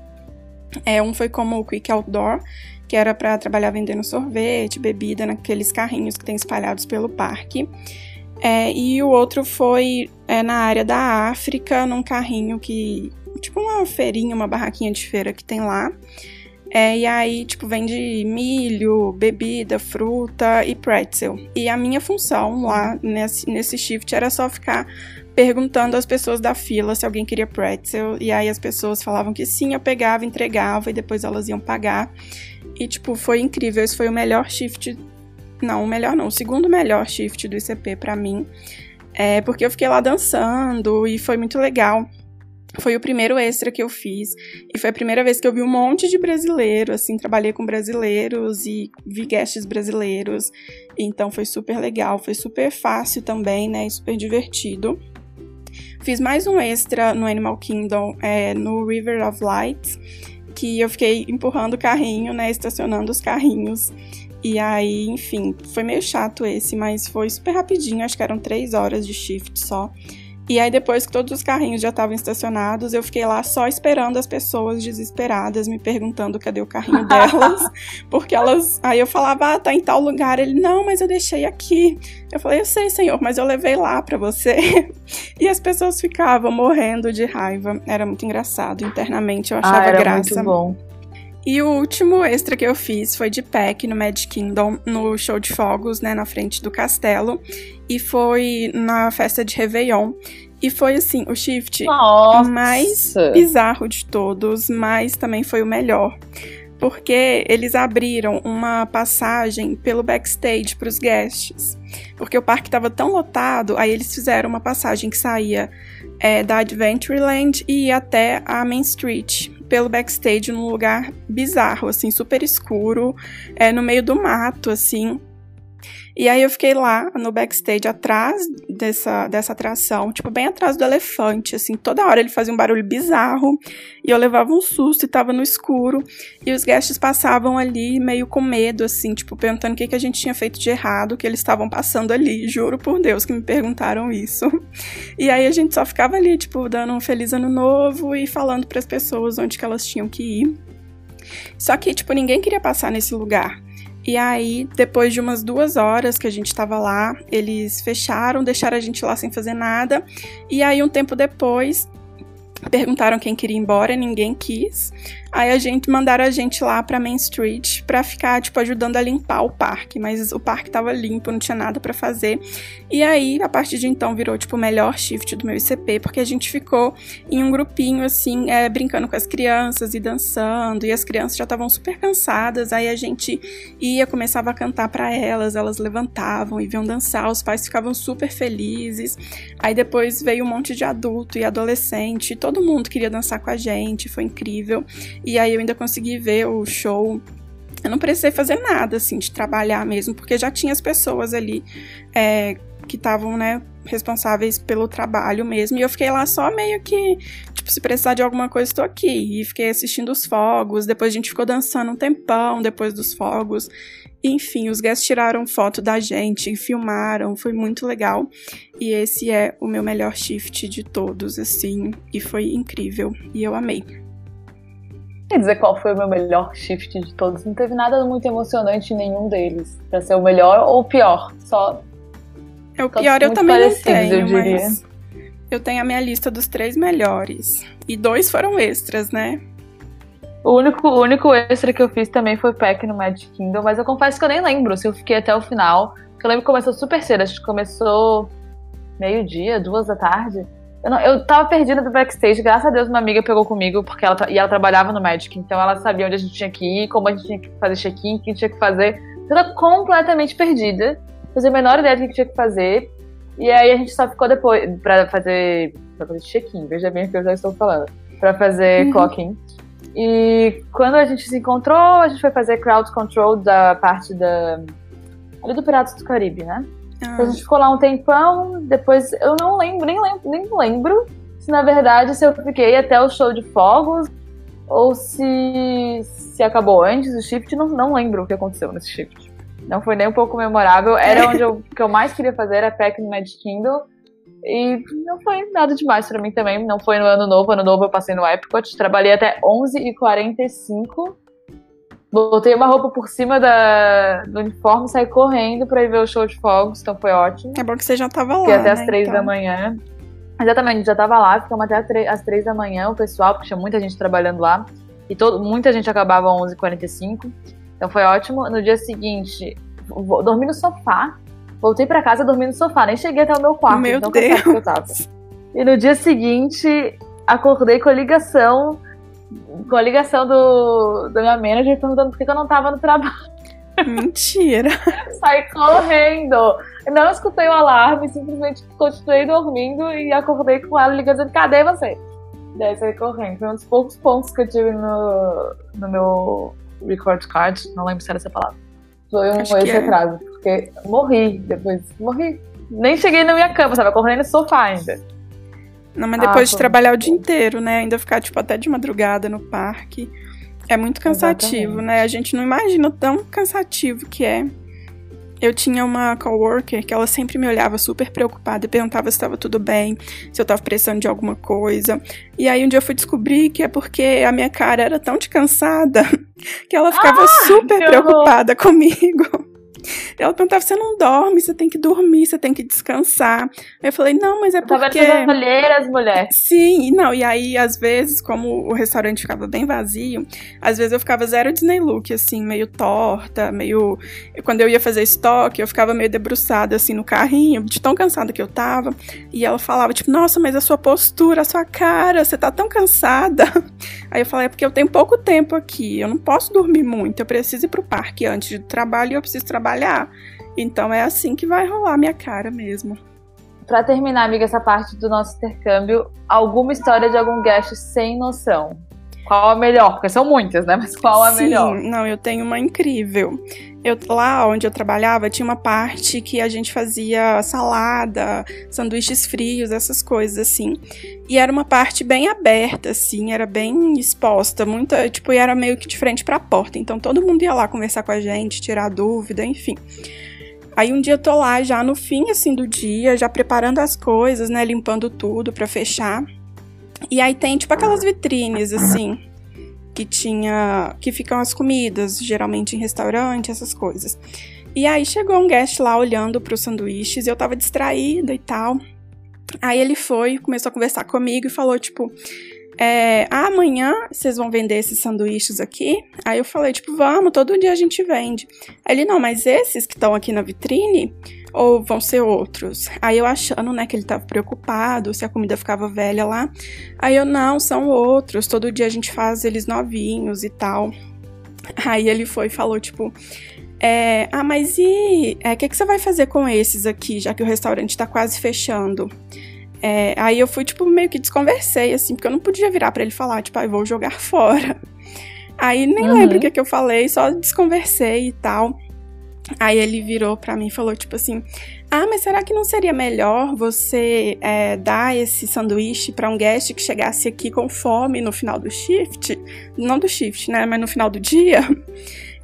É, um foi como o Quick Outdoor, que era para trabalhar vendendo sorvete, bebida naqueles carrinhos que tem espalhados pelo parque. É, e o outro foi é, na área da África, num carrinho que. Tipo uma feirinha, uma barraquinha de feira que tem lá. É, e aí, tipo, vende milho, bebida, fruta e pretzel. E a minha função lá nesse, nesse shift era só ficar perguntando às pessoas da fila se alguém queria pretzel. E aí as pessoas falavam que sim, eu pegava, entregava e depois elas iam pagar. E, tipo, foi incrível. Esse foi o melhor shift. Não, o melhor não, o segundo melhor shift do ICP para mim. É porque eu fiquei lá dançando e foi muito legal. Foi o primeiro extra que eu fiz e foi a primeira vez que eu vi um monte de brasileiro, assim, trabalhei com brasileiros e vi guests brasileiros. Então foi super legal, foi super fácil também, né, super divertido. Fiz mais um extra no Animal Kingdom, é, no River of Lights, que eu fiquei empurrando o carrinho, né, estacionando os carrinhos. E aí, enfim, foi meio chato esse, mas foi super rapidinho, acho que eram três horas de shift só. E aí, depois que todos os carrinhos já estavam estacionados, eu fiquei lá só esperando as pessoas desesperadas, me perguntando cadê o carrinho delas. porque elas. Aí eu falava, ah, tá em tal lugar. Ele, não, mas eu deixei aqui. Eu falei, eu sei, senhor, mas eu levei lá para você. e as pessoas ficavam morrendo de raiva. Era muito engraçado. Internamente eu achava ah, era graça. Muito bom. E o último extra que eu fiz foi de pack no Magic Kingdom, no show de fogos, né, na frente do castelo. E foi na festa de Réveillon. E foi assim, o shift Nossa. mais bizarro de todos, mas também foi o melhor. Porque eles abriram uma passagem pelo backstage para os guests. Porque o parque estava tão lotado, aí eles fizeram uma passagem que saía é, da Adventureland e ia até a Main Street, pelo backstage num lugar bizarro, assim, super escuro, é, no meio do mato, assim. E aí eu fiquei lá no backstage atrás dessa, dessa atração, tipo, bem atrás do elefante, assim, toda hora ele fazia um barulho bizarro e eu levava um susto e tava no escuro. E os guests passavam ali meio com medo, assim, tipo, perguntando o que, que a gente tinha feito de errado, que eles estavam passando ali. Juro por Deus que me perguntaram isso. E aí a gente só ficava ali, tipo, dando um feliz ano novo e falando para as pessoas onde que elas tinham que ir. Só que, tipo, ninguém queria passar nesse lugar. E aí, depois de umas duas horas que a gente tava lá, eles fecharam, deixaram a gente lá sem fazer nada. E aí, um tempo depois, perguntaram quem queria ir embora, ninguém quis. Aí a gente mandaram a gente lá pra Main Street pra ficar, tipo, ajudando a limpar o parque. Mas o parque tava limpo, não tinha nada para fazer. E aí, a partir de então, virou, tipo, o melhor shift do meu ICP, porque a gente ficou em um grupinho, assim, é, brincando com as crianças e dançando. E as crianças já estavam super cansadas. Aí a gente ia, começava a cantar para elas, elas levantavam e vinham dançar. Os pais ficavam super felizes. Aí depois veio um monte de adulto e adolescente. Todo mundo queria dançar com a gente, foi incrível. E aí eu ainda consegui ver o show. Eu não precisei fazer nada, assim, de trabalhar mesmo, porque já tinha as pessoas ali é, que estavam, né, responsáveis pelo trabalho mesmo. E eu fiquei lá só meio que, tipo, se precisar de alguma coisa, estou aqui. E fiquei assistindo os fogos. Depois a gente ficou dançando um tempão depois dos fogos. Enfim, os guests tiraram foto da gente, filmaram, foi muito legal. E esse é o meu melhor shift de todos, assim. E foi incrível. E eu amei quer dizer qual foi o meu melhor shift de todos. Não teve nada muito emocionante em nenhum deles. Pra ser o melhor ou o pior. Só. É o pior eu também não tenho, eu diria. mas eu tenho a minha lista dos três melhores. E dois foram extras, né? O único, o único extra que eu fiz também foi pack no Magic Kingdom, mas eu confesso que eu nem lembro se eu fiquei até o final. Eu lembro que começou super cedo, acho que começou meio-dia, duas da tarde. Eu, não, eu tava perdida do backstage, graças a Deus uma amiga pegou comigo, porque ela, e ela trabalhava no Magic, então ela sabia onde a gente tinha que ir, como a gente tinha que fazer check-in, o que tinha que fazer. Eu tava completamente perdida, fazia a menor ideia do que tinha que fazer. E aí a gente só ficou depois pra fazer, pra fazer check-in, veja bem o que eu já estou falando. Pra fazer uhum. clock-in. E quando a gente se encontrou, a gente foi fazer crowd control da parte da. ali do Piratas do Caribe, né? Ah. A gente ficou lá um tempão, depois eu não lembro, nem lembro, nem lembro se na verdade se eu fiquei até o show de fogos ou se, se acabou antes do shift, não, não lembro o que aconteceu nesse shift. Não foi nem um pouco memorável. Era onde eu, que eu mais queria fazer, era Pack no Magic Kingdom. E não foi nada demais para mim também. Não foi no ano novo. Ano novo eu passei no Epcot. Trabalhei até 11h45. Botei uma roupa por cima da, do uniforme, saí correndo pra ir ver o show de fogos, então foi ótimo. É bom que você já tava lá. Fiquei até né, as três então. da manhã. Exatamente, já tava lá, ficamos até as três da manhã, o pessoal, porque tinha muita gente trabalhando lá. E todo, muita gente acabava às 11h45. Então foi ótimo. No dia seguinte, dormi no sofá. Voltei para casa, dormi no sofá. Nem cheguei até o meu quarto. Meu então Deus. Que eu tava. E no dia seguinte, acordei com a ligação. Com a ligação do, da minha manager perguntando por que eu não tava no trabalho. Mentira. Saí correndo. Não escutei o alarme, simplesmente continuei dormindo e acordei com ela ligando dizendo, cadê você? Daí saí correndo. Foi um dos poucos pontos que eu tive no, no meu record card. Não lembro se era essa palavra. Foi um esse é. atraso. Porque morri depois. Morri. Nem cheguei na minha cama, tava correndo no sofá ainda. Não, mas depois ah, de trabalhar o dia inteiro, né? Ainda ficar, tipo, até de madrugada no parque. É muito cansativo, Exatamente. né? A gente não imagina o tão cansativo que é. Eu tinha uma coworker que ela sempre me olhava super preocupada e perguntava se estava tudo bem, se eu estava precisando de alguma coisa. E aí um dia eu fui descobrir que é porque a minha cara era tão de cansada que ela ficava ah, super preocupada comigo. Ela perguntava: você não dorme, você tem que dormir, você tem que descansar. Aí eu falei: não, mas é porque. Tava olheiras, mulher. Sim, não, e aí, às vezes, como o restaurante ficava bem vazio, às vezes eu ficava zero Disney look, assim, meio torta, meio. Quando eu ia fazer estoque, eu ficava meio debruçada, assim, no carrinho, de tão cansada que eu tava. E ela falava, tipo, nossa, mas a sua postura, a sua cara, você tá tão cansada. Aí eu falei: é porque eu tenho pouco tempo aqui, eu não posso dormir muito, eu preciso ir pro parque antes do trabalho e eu preciso trabalhar trabalhar. Então é assim que vai rolar minha cara mesmo. Para terminar, amiga, essa parte do nosso intercâmbio, alguma história de algum guest sem noção? Qual a melhor? Porque são muitas, né? Mas qual a Sim, melhor? Não, eu tenho uma incrível. Eu, lá onde eu trabalhava, tinha uma parte que a gente fazia salada, sanduíches frios, essas coisas assim. E era uma parte bem aberta, assim, era bem exposta, muita, tipo, e era meio que de frente para a porta. Então todo mundo ia lá conversar com a gente, tirar dúvida, enfim. Aí um dia eu tô lá já no fim assim do dia, já preparando as coisas, né, limpando tudo para fechar. E aí tem tipo aquelas vitrines assim, que tinha que ficam as comidas, geralmente em restaurante, essas coisas. E aí chegou um guest lá olhando para os sanduíches, e eu tava distraída e tal. Aí ele foi, começou a conversar comigo e falou tipo, é, amanhã vocês vão vender esses sanduíches aqui? Aí eu falei, tipo, vamos, todo dia a gente vende. Aí ele, não, mas esses que estão aqui na vitrine, ou vão ser outros? Aí eu achando, né, que ele tava preocupado, se a comida ficava velha lá. Aí eu, não, são outros, todo dia a gente faz eles novinhos e tal. Aí ele foi e falou, tipo, é, ah, mas e o é, que, que você vai fazer com esses aqui, já que o restaurante tá quase fechando? É, aí eu fui, tipo, meio que desconversei, assim, porque eu não podia virar para ele falar, tipo, ah, eu vou jogar fora. Aí nem uhum. lembro o que, que eu falei, só desconversei e tal. Aí ele virou para mim e falou, tipo assim: Ah, mas será que não seria melhor você é, dar esse sanduíche para um guest que chegasse aqui com fome no final do shift? Não do shift, né? Mas no final do dia?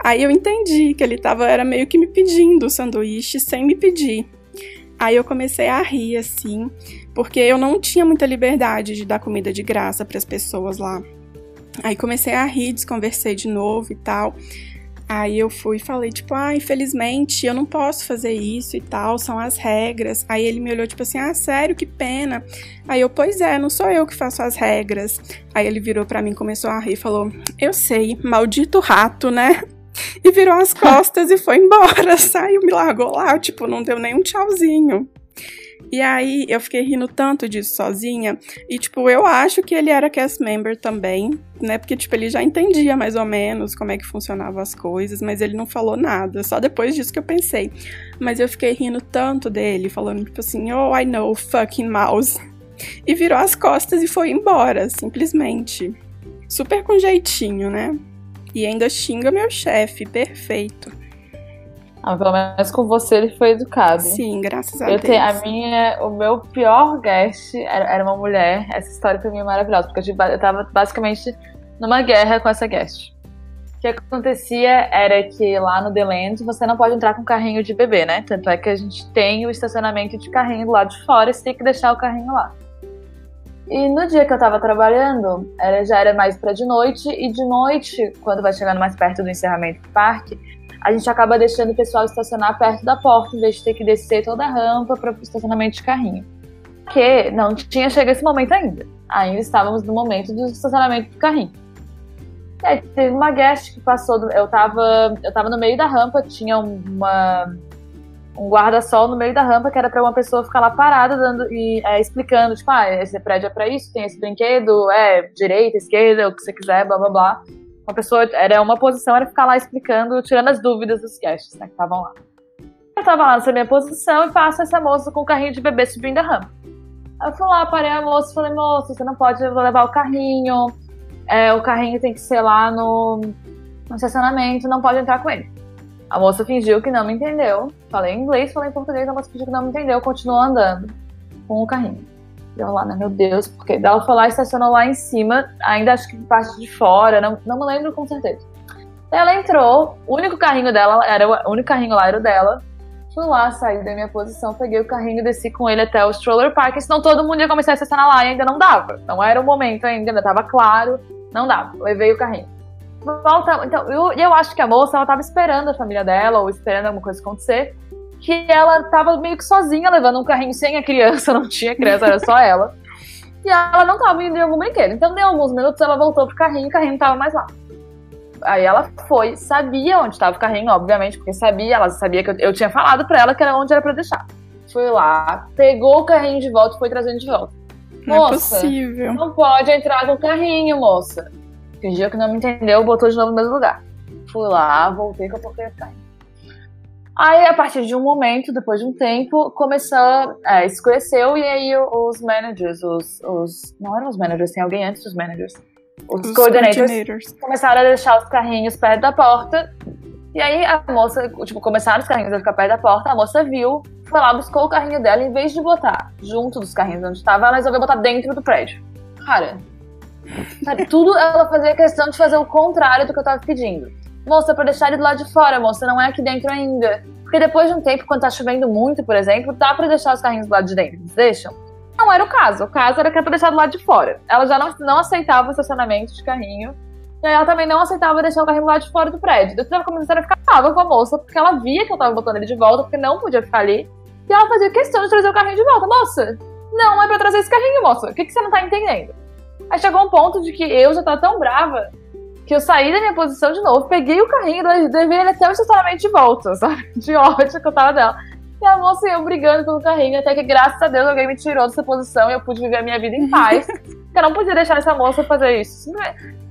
Aí eu entendi que ele tava, era meio que me pedindo o sanduíche sem me pedir. Aí eu comecei a rir, assim, porque eu não tinha muita liberdade de dar comida de graça para as pessoas lá. Aí comecei a rir, desconversei de novo e tal. Aí eu fui e falei, tipo, ah, infelizmente eu não posso fazer isso e tal, são as regras. Aí ele me olhou, tipo assim, ah, sério, que pena. Aí eu, pois é, não sou eu que faço as regras. Aí ele virou para mim, começou a rir falou, eu sei, maldito rato, né? E virou as costas e foi embora, saiu, me largou lá, tipo, não deu nem um tchauzinho. E aí eu fiquei rindo tanto disso sozinha. E, tipo, eu acho que ele era cast member também, né? Porque, tipo, ele já entendia mais ou menos como é que funcionavam as coisas, mas ele não falou nada. Só depois disso que eu pensei. Mas eu fiquei rindo tanto dele, falando, tipo assim, oh, I know, fucking mouse. E virou as costas e foi embora, simplesmente. Super com jeitinho, né? E ainda xinga meu chefe, perfeito. Ah, pelo menos com você ele foi educado. Sim, graças a eu Deus. Tenho, a minha, o meu pior guest era, era, uma mulher. Essa história pra mim é maravilhosa, porque eu, eu tava basicamente numa guerra com essa guest. O que acontecia era que lá no The Land você não pode entrar com carrinho de bebê, né? Tanto é que a gente tem o estacionamento de carrinho do lado de fora e você tem que deixar o carrinho lá. E no dia que eu tava trabalhando, era, já era mais pra de noite, e de noite, quando vai chegando mais perto do encerramento do parque, a gente acaba deixando o pessoal estacionar perto da porta, em vez de ter que descer toda a rampa para o estacionamento de carrinho. Porque não tinha chegado esse momento ainda. Ainda estávamos no momento do estacionamento do carrinho. Teve uma guest que passou. Do, eu, tava, eu tava no meio da rampa, tinha uma, um guarda-sol no meio da rampa que era para uma pessoa ficar lá parada dando e é, explicando, tipo, ah, esse prédio é para isso, tem esse brinquedo, é direita, esquerda, o que você quiser, blá blá blá uma pessoa, era uma posição, era ficar lá explicando, tirando as dúvidas dos guests, né, que estavam lá. Eu tava lá nessa minha posição e passo essa moça com o carrinho de bebê subindo a rampa. Eu fui lá, parei a moça e falei, moça, você não pode levar o carrinho, é, o carrinho tem que ser lá no, no estacionamento, não pode entrar com ele. A moça fingiu que não me entendeu. Falei em inglês, falei em português, a moça fingiu que não me entendeu, continuou andando com o carrinho. Eu lá, né, meu Deus, porque ela foi lá e estacionou lá em cima, ainda acho que parte de fora, não, não me lembro com certeza. Ela entrou, o único carrinho dela, era o único carrinho lá era o dela. Fui lá, saí da minha posição, peguei o carrinho e desci com ele até o stroller park, senão todo mundo ia começar a estacionar lá e ainda não dava. Não era o momento ainda, ainda tava claro, não dava. Levei o carrinho. Volta, então, eu, eu acho que a moça, ela tava esperando a família dela, ou esperando alguma coisa acontecer que ela tava meio que sozinha levando um carrinho sem a criança, não tinha criança, era só ela. E ela não tava indo em algum brinquedo. Então, deu alguns minutos, ela voltou pro carrinho e o carrinho não tava mais lá. Aí ela foi, sabia onde estava o carrinho, obviamente, porque sabia, ela sabia que eu, eu tinha falado pra ela que era onde era pra deixar. Foi lá, pegou o carrinho de volta e foi trazendo de volta. Não é moça, é possível. Não pode entrar com o carrinho, moça. Fingiu que não me entendeu, botou de novo no mesmo lugar. Fui lá, voltei com a porcaria do carrinho. Aí, a partir de um momento, depois de um tempo, começou, é, escureceu e aí os managers, os, os, Não eram os managers, tem alguém antes dos managers. Os, os coordinators, coordinators, começaram a deixar os carrinhos perto da porta. E aí a moça, tipo, começaram os carrinhos a ficar perto da porta, a moça viu, foi lá, buscou o carrinho dela, em vez de botar junto dos carrinhos onde estava, ela resolveu botar dentro do prédio. Cara, tudo ela fazia questão de fazer o contrário do que eu tava pedindo. Moça, pra deixar ele do lado de fora, moça, não é aqui dentro ainda. Porque depois de um tempo, quando tá chovendo muito, por exemplo, dá pra deixar os carrinhos do lado de dentro. Eles deixam? Não era o caso. O caso era que era pra deixar do lado de fora. Ela já não, não aceitava o estacionamento de carrinho. E aí ela também não aceitava deixar o carrinho do lado de fora do prédio. Eu tava começando a ficar brava com a moça, porque ela via que eu tava botando ele de volta, porque não podia ficar ali. E ela fazia questão de trazer o carrinho de volta. Moça, não é pra trazer esse carrinho, moça. O que, que você não tá entendendo? Aí chegou um ponto de que eu já tava tão brava que eu saí da minha posição de novo, peguei o carrinho e levei ele até o estacionamento de volta, sabe? De ódio que eu tava dela. E a moça e eu brigando pelo carrinho, até que graças a Deus alguém me tirou dessa posição e eu pude viver a minha vida em paz. eu não podia deixar essa moça fazer isso.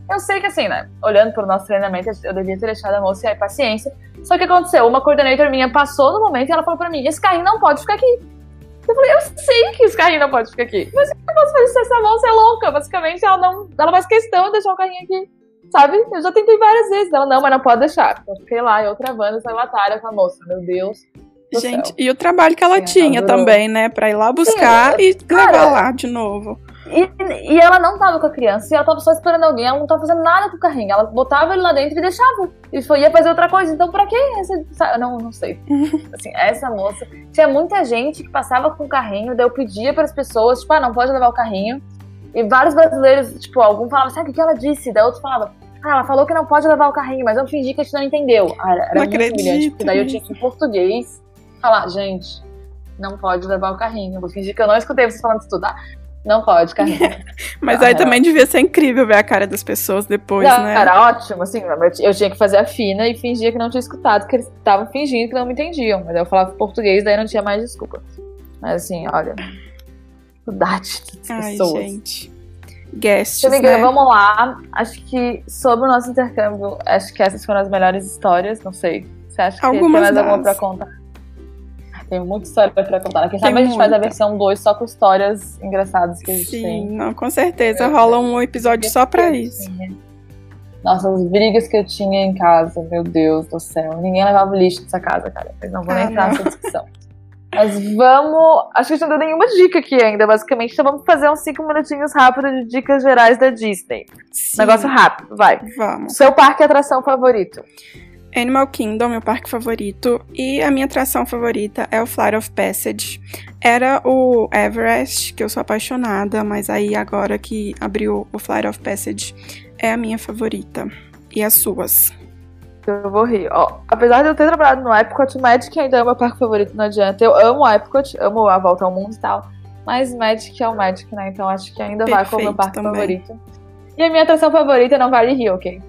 Eu sei que assim, né? Olhando pro nosso treinamento, eu devia ter deixado a moça e aí paciência. Só que aconteceu, uma coordenadora minha passou no momento e ela falou pra mim: esse carrinho não pode ficar aqui. Eu falei, eu sei que esse carrinho não pode ficar aqui. Mas eu posso fazer isso? Essa moça é louca. Basicamente, ela não. Ela faz questão de deixar o carrinho aqui. Sabe? Eu já tentei várias vezes. Ela, não, mas não pode deixar. Eu fiquei lá, e outra banda essa batalha com a moça. Meu Deus. Gente, e o trabalho que ela Sim, tinha ela também, né? Pra ir lá buscar Sim, e cara, levar lá de novo. E, e ela não tava com a criança, e ela tava só esperando alguém, ela não tava fazendo nada com o carrinho. Ela botava ele lá dentro e deixava. E foi, ia fazer outra coisa. Então, pra que essa. Não, não sei. assim, essa moça. Tinha muita gente que passava com o carrinho, daí eu pedia para as pessoas, tipo, ah, não pode levar o carrinho. E vários brasileiros, tipo, algum falava, sabe o que ela disse? Daí outro falava, ah, ela falou que não pode levar o carrinho, mas eu fingi que a gente não entendeu. Ah, era não muito acredito. humilhante, porque daí eu tinha que, em português, falar, gente, não pode levar o carrinho. Eu vou fingir que eu não escutei vocês falando isso tudo. Ah, não pode, carrinho. mas ah, aí também devia ser incrível ver a cara das pessoas depois, não, né? Era ótimo, assim, eu tinha que fazer a fina e fingia que não tinha escutado, que eles estavam fingindo que não me entendiam. Mas eu falava português, daí não tinha mais desculpa. Mas assim, olha. Dificuldade das Ai, pessoas. gente. Guests, Amiga, né? vamos lá. Acho que sobre o nosso intercâmbio, acho que essas foram as melhores histórias. Não sei. Você acha que Algumas tem mais alguma pra das. contar? Tem muita história pra contar. Quem Tem sabe a gente faz a versão 2 só com histórias engraçadas que a gente Sim, tem. não, com certeza. Rola um episódio só pra isso. Nossa, as brigas que eu tinha em casa, meu Deus do céu. Ninguém levava o lixo dessa casa, cara. Mas não vou nem Ah, entrar não. nessa discussão. Mas vamos. Acho que a gente não deu nenhuma dica aqui ainda, basicamente. Então vamos fazer uns 5 minutinhos rápidos de dicas gerais da Disney. Sim, Negócio rápido, vai. Vamos. Seu parque e atração favorito. Animal Kingdom, meu parque favorito, e a minha atração favorita é o Flight of Passage. Era o Everest, que eu sou apaixonada, mas aí agora que abriu o Flight of Passage é a minha favorita. E as suas? Eu vou rir. Ó, apesar de eu ter trabalhado no Epcot, Magic ainda é o meu parque favorito, não adianta. Eu amo o Epcot, amo a volta ao mundo e tal. Mas Magic é o Magic, né? Então acho que ainda vai como meu Perfeito parque também. favorito. E a minha atração favorita é não Vale Rio, ok?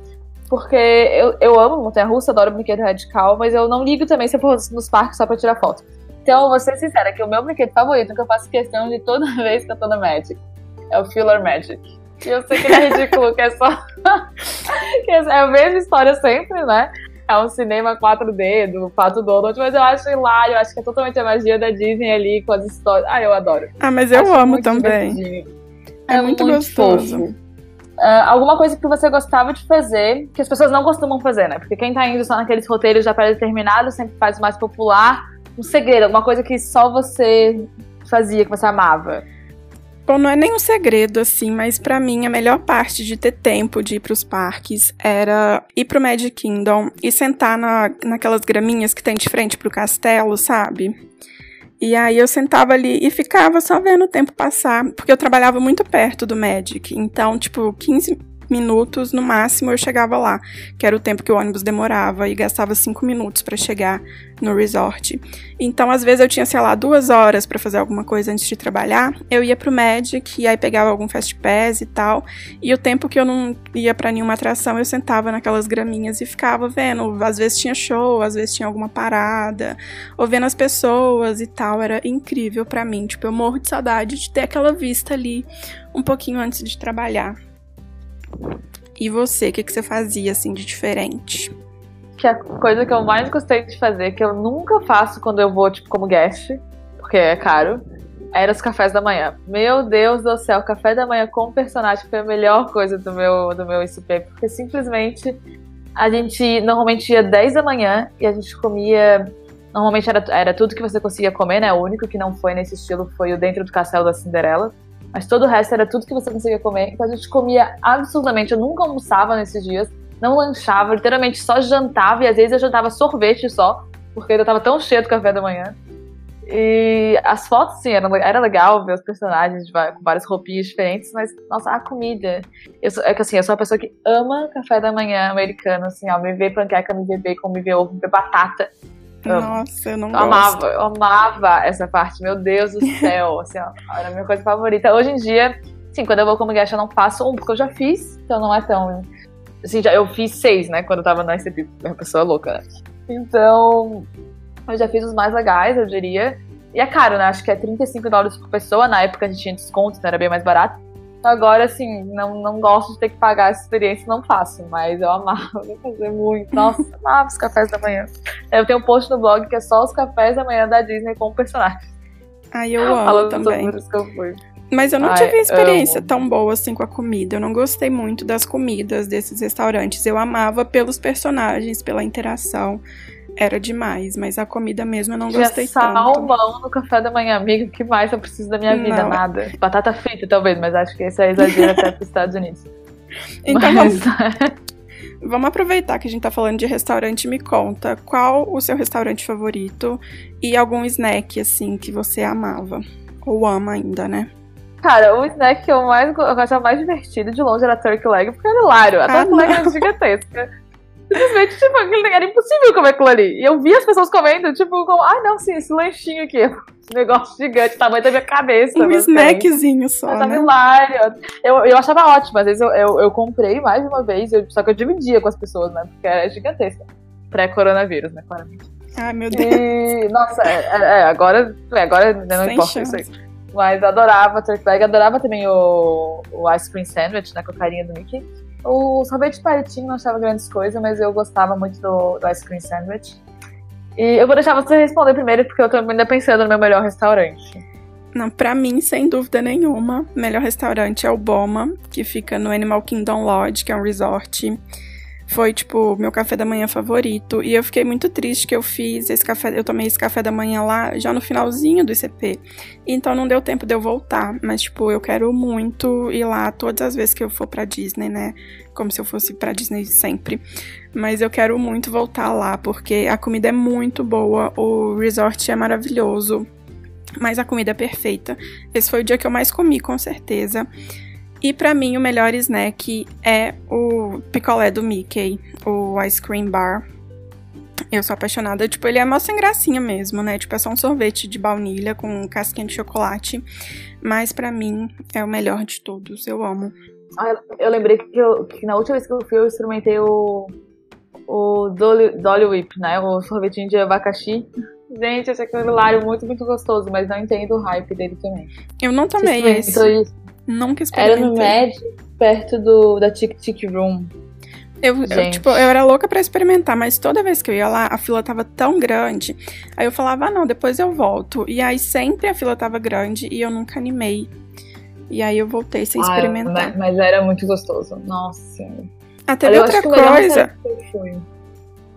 Porque eu, eu amo montanha russa, adoro brinquedo radical, mas eu não ligo também se eu for nos parques só pra tirar foto. Então, vou ser sincera, que o meu brinquedo favorito, que eu faço questão de toda vez que eu tô no Magic, é o Filler Magic. E eu sei que é ridículo, que é só. que é a mesma história sempre, né? É um cinema 4D do Pato Donald, mas eu acho hilário, eu acho que é totalmente a magia da Disney ali com as histórias. Ah, eu adoro. Ah, mas eu Acho amo muito também. divertidinho. É, muito, gostoso. fofo. Ah, alguma coisa que você gostava de fazer, que as pessoas não costumam fazer, né? Porque quem tá indo só naqueles roteiros já pré-determinados sempre faz o mais popular. Um segredo, alguma coisa que só você fazia, que você amava. Bom, não é nem um segredo, assim, mas pra mim a melhor parte de ter tempo de ir pros parques era ir pro Magic Kingdom e sentar na, naquelas graminhas que tem de frente pro castelo, sabe? E aí eu sentava ali e ficava só vendo o tempo passar, porque eu trabalhava muito perto do Magic. Então, tipo, 15 minutos no máximo eu chegava lá, que era o tempo que o ônibus demorava e gastava 5 minutos pra chegar no resort. Então, às vezes eu tinha, sei lá, duas horas pra fazer alguma coisa antes de trabalhar. Eu ia pro Magic e aí pegava algum Fast Pass e tal. E o tempo que eu não ia pra nenhuma atração, eu sentava naquelas graminhas e ficava vendo. Às vezes tinha show, às vezes tinha alguma parada, ou vendo as pessoas e tal. Era incrível pra mim. Tipo, eu morro de saudade de ter aquela vista ali um pouquinho antes de trabalhar. E você, o que, que você fazia assim de diferente? Que a coisa que eu mais gostei de fazer, que eu nunca faço quando eu vou, tipo, como guest, porque é caro, era os cafés da manhã. Meu Deus do céu, café da manhã com personagem foi a melhor coisa do meu, do meu ICP, porque simplesmente a gente normalmente ia 10 da manhã e a gente comia. Normalmente era, era tudo que você conseguia comer, né? O único que não foi nesse estilo foi o dentro do castelo da Cinderela. Mas todo o resto era tudo que você conseguia comer. Então a gente comia absurdamente. Eu nunca almoçava nesses dias, não lanchava, literalmente só jantava. E às vezes eu jantava sorvete só, porque eu tava tão cheio do café da manhã. E as fotos, sim, era, era legal ver os personagens com várias roupinhas diferentes, mas, nossa, a comida. Eu sou, é que assim, eu sou uma pessoa que ama café da manhã americano, assim, ó, me ver panqueca, me ver bacon, me ver ovo, me ver batata. Amo. Nossa, eu não Eu gosto. amava, eu amava essa parte, meu Deus do céu, assim, ó, era a minha coisa favorita. Hoje em dia, sim, quando eu vou como guest eu não faço um, porque eu já fiz, então não é tão... Assim, já, eu fiz seis, né, quando eu tava na ICP, uma pessoa louca, né? Então, eu já fiz os mais legais, eu diria. E é caro, né, acho que é 35 dólares por pessoa, na época a gente tinha desconto, então era bem mais barato. Agora, assim, não, não gosto de ter que pagar essa experiência, não faço, mas eu amava fazer muito. Nossa, amava os cafés da manhã. Eu tenho um post no blog que é só os cafés da manhã da Disney com o personagem. Ai, eu amo Falando também. sobre que eu fui. Mas eu não Ai, tive experiência amo. tão boa assim com a comida. Eu não gostei muito das comidas desses restaurantes. Eu amava pelos personagens, pela interação. Era demais, mas a comida mesmo eu não gostei tanto. salmão no café da manhã, amigo. O que mais eu preciso da minha vida? Não. Nada. Batata frita, talvez, mas acho que esse é exagero até para os Estados Unidos. Então mas, vamos, vamos aproveitar que a gente tá falando de restaurante me conta qual o seu restaurante favorito e algum snack assim que você amava. Ou ama ainda, né? Cara, o snack que eu mais eu achava mais divertido de longe era turkey leg, porque era hilário. A Ah, turkey leg era gigantesca. Simplesmente, tipo, aquele era impossível comer aquilo ali. E eu via as pessoas comendo, tipo, como, ai não, sim, esse lanchinho aqui. Esse negócio gigante, tamanho da minha cabeça. Um snackzinho só, Eu tava né? hilário. Eu, eu achava ótimo. Às vezes eu, eu, eu comprei mais de uma vez, eu- só que eu dividia com as pessoas, né? Porque era gigantesca. Pré-coronavírus, né? Claramente. Ai, meu Deus. E, nossa, é, é, agora, é, agora não Sem importa chance. isso aí. Mas adorava turkey bag, adorava também o, o ice cream sandwich, né, com a carinha do Mickey. O sorvete palitinho não achava grandes coisas, mas eu gostava muito do, do ice cream sandwich. E eu vou deixar você responder primeiro, porque eu tô ainda pensando no meu melhor restaurante. Não, pra mim, sem dúvida nenhuma, o melhor restaurante é o Boma, que fica no Animal Kingdom Lodge, que é um resort. Foi, tipo, meu café da manhã favorito. E eu fiquei muito triste que eu fiz esse café, eu tomei esse café da manhã lá já no finalzinho do ICP. Então não deu tempo de eu voltar. Mas, tipo, eu quero muito ir lá todas as vezes que eu for pra Disney, né? Como se eu fosse pra Disney sempre. Mas eu quero muito voltar lá, porque a comida é muito boa, o resort é maravilhoso. Mas a comida é perfeita. Esse foi o dia que eu mais comi, com certeza. E pra mim o melhor snack é o picolé do Mickey, o ice cream bar. Eu sou apaixonada, tipo, ele é mó sem gracinha mesmo, né? Tipo, é só um sorvete de baunilha com casquinha de chocolate. Mas pra mim é o melhor de todos, eu amo. Ah, eu- lembrei que, eu- que na última vez que eu fui, eu experimentei o, o Dolly, Dolly Whip, né? O sorvetinho de abacaxi. Gente, esse aqui é um hilário muito, muito gostoso, mas não entendo o hype dele também. Eu não tomei esse, isso? Nunca Era experimentei. no Magic, perto do, da Tic Tic Room. Eu, eu, tipo, eu era louca pra experimentar, mas toda vez que eu ia lá, a fila tava tão grande. Aí eu falava, ah, não, depois eu volto. E aí sempre a fila tava grande e eu nunca animei. E aí eu voltei sem Ah, experimentar. mas, mas era muito gostoso. Nossa. Ah, eu outra coisa.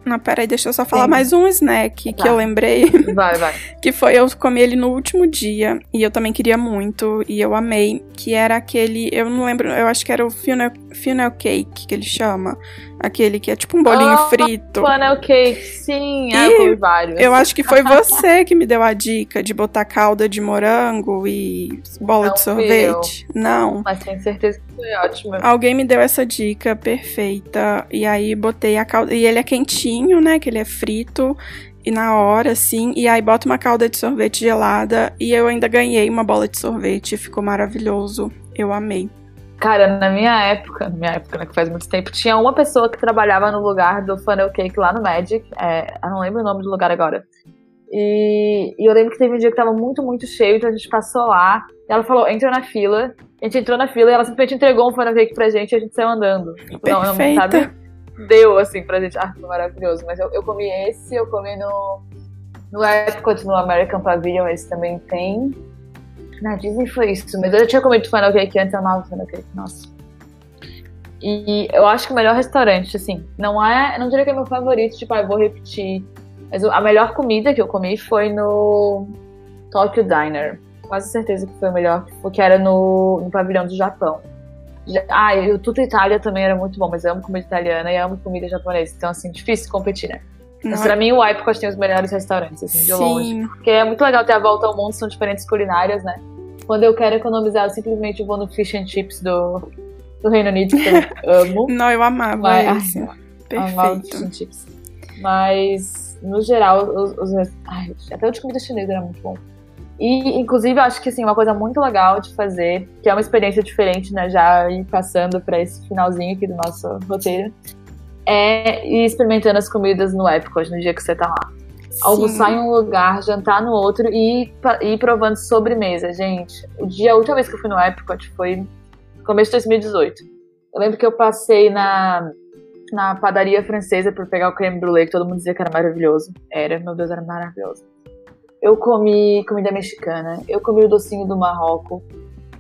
Não, peraí, deixa eu só falar Sim. mais um snack que Tá. eu lembrei. Vai, vai. Que foi, eu comi ele no último dia. E eu também queria muito. E eu amei. Que era aquele. Eu não lembro. Eu acho que era o funnel, funnel cake que ele chama. Aquele que é tipo um bolinho Ah, frito. Funnel cake, sim. Ah, Ih, eu comi vários. Eu acho que foi você que me deu a dica de botar calda de morango e bola Não de sorvete. Não. Mas tenho certeza que foi ótimo. Alguém me deu essa dica perfeita. E aí botei a calda. E ele é quentinho, né? Que ele é frito. E na hora, assim. E aí bota uma calda de sorvete gelada. E eu ainda ganhei uma bola de sorvete. Ficou maravilhoso. Eu amei. Cara, na minha época, na minha época, né, que faz muito tempo, tinha uma pessoa que trabalhava no lugar do funnel cake lá no Magic. É, eu não lembro o nome do lugar agora. E, e eu lembro que teve um dia que tava muito, muito cheio, então a gente passou lá. E ela falou, entra na fila. A gente entrou na fila e ela simplesmente entregou um funnel cake pra gente e a gente saiu andando. Não, não, sabe? Deu, assim, pra gente. Ah, maravilhoso. Mas eu, eu comi esse, eu comi no, no Epcot, no American Pavilion, esse também tem. Na Disney foi isso, mas eu já tinha comido funnel cake antes, eu amava funnel cake, nossa. E eu acho que o melhor restaurante, assim, não é. Não diria que é meu favorito, tipo, ah, eu vou repetir. Mas a melhor comida que eu comi foi no Tokyo Diner. Quase certeza que foi o melhor, porque era no, no pavilhão do Japão. Ah, e o Tuto Itália também era muito bom, mas eu amo comida italiana e amo comida japonesa. Então, assim, difícil competir, né? Mas Não, pra mim, o Epcot tem os melhores restaurantes, assim, de longe. Sim. Porque é muito legal ter a volta ao mundo, são diferentes culinárias, né? Quando eu quero economizar, eu simplesmente vou no Fish and Chips do, do Reino Unido, que eu amo. Não, eu amava Mas- esse. Amava Fish Perfeito. and Chips. Mas, no geral, os, os- ai, até o de comida chinesa era muito bom. E, inclusive, eu acho que assim, uma coisa muito legal de fazer, que é uma experiência diferente, né? Já ir passando pra esse finalzinho aqui do nosso roteiro, é ir experimentando as comidas no Epcot no dia que você tá lá. Almoçar em um lugar, jantar no outro e ir, provando sobremesa, gente. O dia, a última vez que eu fui no Epcot foi começo de 2018. Eu lembro que eu passei na, na padaria francesa pra pegar o creme brulee, que todo mundo dizia que era maravilhoso. Era, meu Deus, era maravilhoso. Eu comi comida mexicana, eu comi o docinho do Marrocos,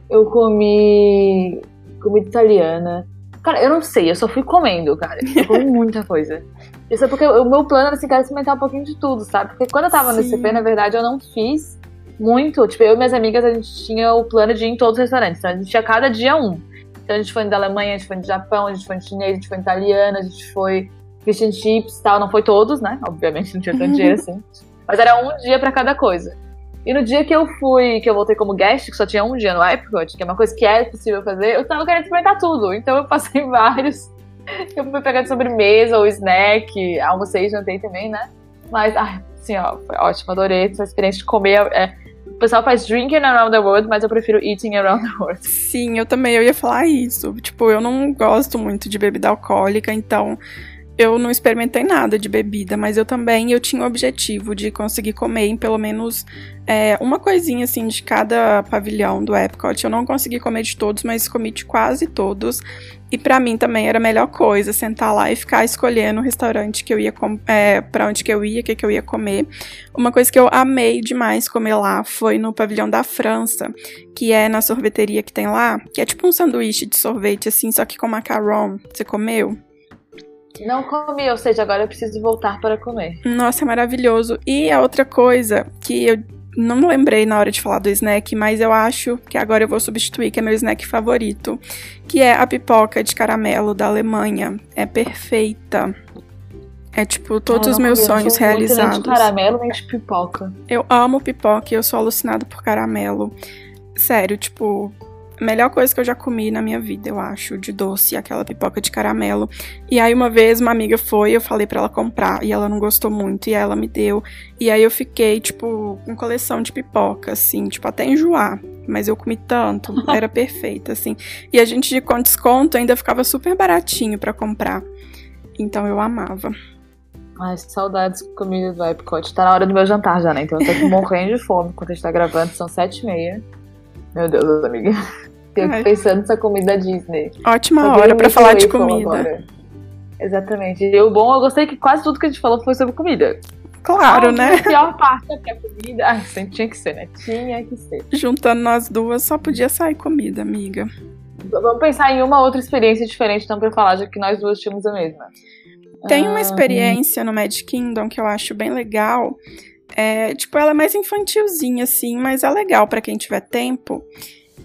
eu comi comida italiana. Cara, eu não sei, eu só fui comendo, cara. Eu comi muita coisa. Isso é porque o meu plano era assim, cara, experimentar um pouquinho de tudo, sabe? Porque quando eu tava no Sim. ICP, na verdade, eu não fiz muito. Tipo, eu e minhas amigas, a gente tinha o plano de ir em todos os restaurantes. Então a gente tinha cada dia um. Então a gente foi da Alemanha, a gente foi do Japão, a gente foi no chinês, a gente foi no italiano, a gente foi fish and chips e tal. Não foi todos, né? Obviamente não tinha tanto dinheiro assim. Mas era um dia pra cada coisa. E no dia que eu fui, que eu voltei como guest, que só tinha um dia no Epcot, que é uma coisa que é possível fazer, eu tava querendo experimentar tudo. Então eu passei vários. Eu fui pegar de sobremesa ou snack, almocei e jantei também, né? Mas, assim, ó, foi ótimo, adorei essa experiência de comer. é, o pessoal faz drinking around the world, mas eu prefiro eating around the world. Sim, eu também eu ia falar isso. Tipo, eu não gosto muito de bebida alcoólica, então eu não experimentei nada de bebida, mas eu também eu tinha o objetivo de conseguir comer em pelo menos é, uma coisinha assim de cada pavilhão do Epcot. Eu não consegui comer de todos, mas comi de quase todos. E para mim também era a melhor coisa sentar lá e ficar escolhendo o restaurante que eu ia é, para onde que eu ia, o que que eu ia comer. Uma coisa que eu amei demais comer lá foi no pavilhão da França, que é na sorveteria que tem lá, que é tipo um sanduíche de sorvete assim, só que com macarrão. Você comeu? Não comi, ou seja, agora eu preciso voltar para comer. Nossa, é maravilhoso. E a outra coisa que eu não lembrei na hora de falar do snack, mas eu acho que agora eu vou substituir, que é meu snack favorito, que é a pipoca de caramelo da Alemanha. É perfeita. É tipo todos os meus sonhos realizados. Nem de caramelo nem de pipoca. Eu amo pipoca e eu sou alucinada por caramelo. Sério, tipo, melhor coisa que eu já comi na minha vida, eu acho, de doce, aquela pipoca de caramelo. E aí uma vez uma amiga foi, eu falei para ela comprar e ela não gostou muito e ela me deu. E aí eu fiquei tipo com coleção de pipoca assim, tipo até enjoar, mas eu comi tanto, era perfeita assim. E a gente com desconto ainda ficava super baratinho para comprar. Então eu amava. Ai, saudades de comida do Epcot. Tá na hora do meu jantar já, né? Então eu tô morrendo de fome quando a gente tá gravando, são sete e meia. Meu Deus, amiga. Fico pensando nessa comida Disney. Ótima hora para falar de comida. Agora. Exatamente. E o bom, eu gostei que quase tudo que a gente falou foi sobre comida. Claro, ah, né? A pior parte é que a comida. Ah, tinha que ser, né? Tinha que ser. Juntando nós duas, só podia sair comida, amiga. Vamos pensar em uma outra experiência diferente, então, pra falar, já que nós duas tínhamos a mesma. Tem uma ah, experiência no Magic Kingdom que eu acho bem legal. É, tipo, ela é mais infantilzinha, assim, mas é legal para quem tiver tempo.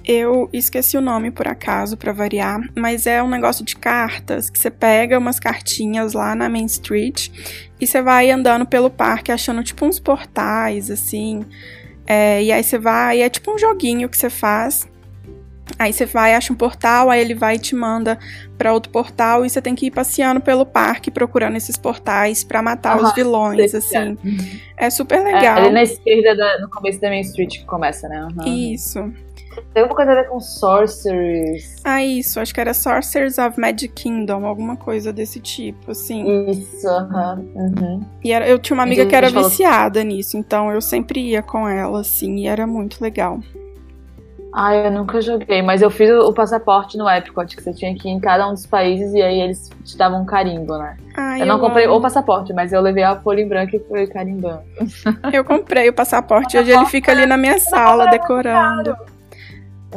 Eu esqueci o nome por acaso para variar, mas é um negócio de cartas que você pega umas cartinhas lá na Main Street e você vai andando pelo parque achando tipo uns portais assim. É, e aí você vai, é tipo um joguinho que você faz. Aí você vai, acha um portal, aí ele vai e te manda para outro portal e você tem que ir passeando pelo parque procurando esses portais para matar uhum, os vilões, assim. É super legal. É, ali na esquerda, da, no começo da Main Street que começa, né? Uhum. Isso. Tem alguma coisa a ver com Sorcerers. Ah, isso. Acho que era Sorcerers of Magic Kingdom, alguma coisa desse tipo, assim. Isso, aham. Uhum. E era, eu tinha uma amiga que era viciada falou... nisso, então eu sempre ia com ela, assim, e era muito legal. Ah, eu nunca joguei, mas eu fiz o passaporte no Epcot, que você tinha que ir em cada um dos países e aí eles te davam um carimbo, né? Ai, eu não eu comprei amo. o passaporte, mas eu levei a folha em branco e fui carimbando. Eu comprei o passaporte, hoje ele fica ali na minha sala decorando.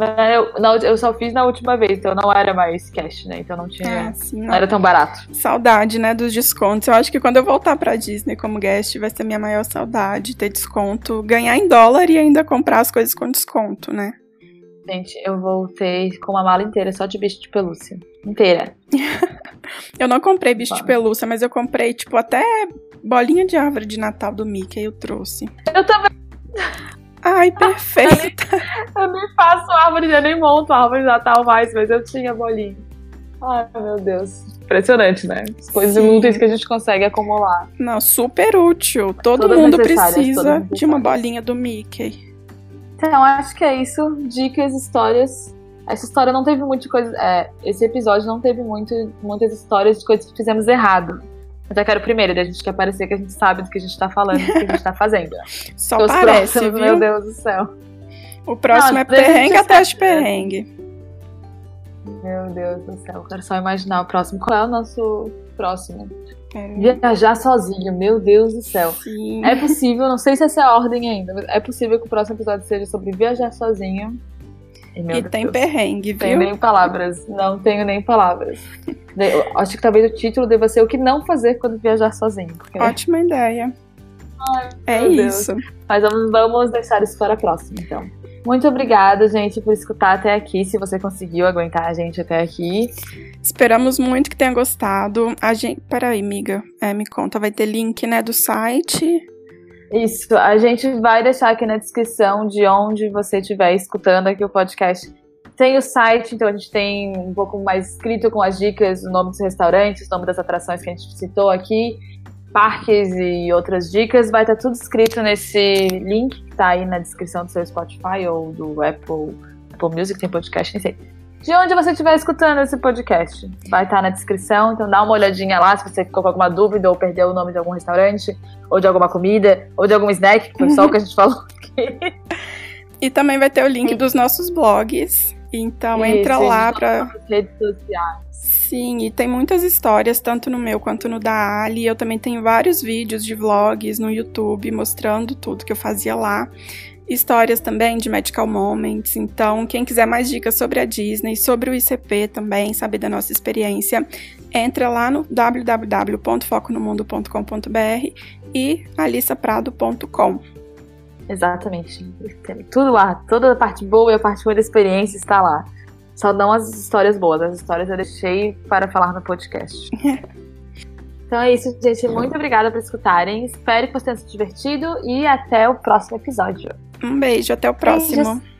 Eu, não, eu só fiz na última vez, então não era mais cash, né? Então não tinha. É, sim, não. não. era tão barato. Saudade, né, dos descontos. Eu acho que quando eu voltar pra Disney como guest, vai ser minha maior saudade ter desconto, ganhar em dólar e ainda comprar as coisas com desconto, né? Gente, eu voltei com uma mala inteira só de bicho de pelúcia. Inteira. eu não comprei bicho de pelúcia, mas eu comprei, tipo, até bolinha de árvore de Natal do Mickey eu trouxe. Eu também. Ai, perfeita. eu nem faço árvore, eu nem monto árvore de Natal mais, mas eu tinha bolinha. Ai, meu Deus. Impressionante, né? As coisas inúteis que a gente consegue acumular. Não, super útil. Todo todas mundo precisa de uma bolinha do Mickey. Então, acho que é isso. Dicas, histórias. Essa história não teve muita coisa. É, esse episódio não teve muito, muitas histórias de coisas que fizemos errado. Até que era o primeiro, a gente quer parecer que a gente sabe do que a gente tá falando, do que a gente tá fazendo. Só Os parece, próximos? Meu Deus do céu. O próximo não, é perrengue até de perrengue. Meu Deus do céu, quero só imaginar o próximo. Qual é o nosso próximo? É. Viajar sozinho, meu Deus do céu. Sim. É possível, não sei se essa é a ordem ainda, é possível que o próximo episódio seja sobre viajar sozinho. E, e tem perrengue, viu? Tenho nem palavras, não tenho nem palavras. acho que talvez o título deva ser o que não fazer quando viajar sozinho. Porque... Ótima ideia. Ai, é isso. Mas vamos, vamos deixar isso para a próxima, então. Muito obrigada, gente, por escutar até aqui, se você conseguiu aguentar a gente até aqui. Esperamos muito que tenha gostado. A gente. Peraí, amiga. É, me conta, vai ter link, né, do site. Isso, a gente vai deixar aqui na descrição de onde você estiver escutando aqui o podcast. Tem o site, então a gente tem um pouco mais escrito com as dicas, o nome dos restaurantes, o nome das atrações que a gente citou aqui parques e outras dicas, vai estar tudo escrito nesse link que está aí na descrição do seu Spotify ou do Apple, Apple Music, tem podcast, nem sei. De onde você estiver escutando esse podcast. Vai estar na descrição, então dá uma olhadinha lá se você ficou com alguma dúvida ou perdeu o nome de algum restaurante, ou de alguma comida, ou de algum snack, que foi só o que a gente falou aqui. E também vai ter o link dos nossos blogs. Então Isso, entra lá para redes sociais. Sim, e tem muitas histórias, tanto no meu quanto no da Ali. Eu também tenho vários vídeos de vlogs no YouTube mostrando tudo que eu fazia lá histórias também de Medical Moments. Então, quem quiser mais dicas sobre a Disney, sobre o ICP também, saber da nossa experiência, entra lá no www.foconomundo.com.br e alissaprado.com. Exatamente. Tem tudo lá, toda a parte boa e a parte ruim da experiência está lá. Só dão as histórias boas, as histórias eu deixei para falar no podcast. Então é isso, gente. Muito obrigada por escutarem. Espero que vocês tenham se divertido e até o próximo episódio. Um beijo, até o próximo. Beijos.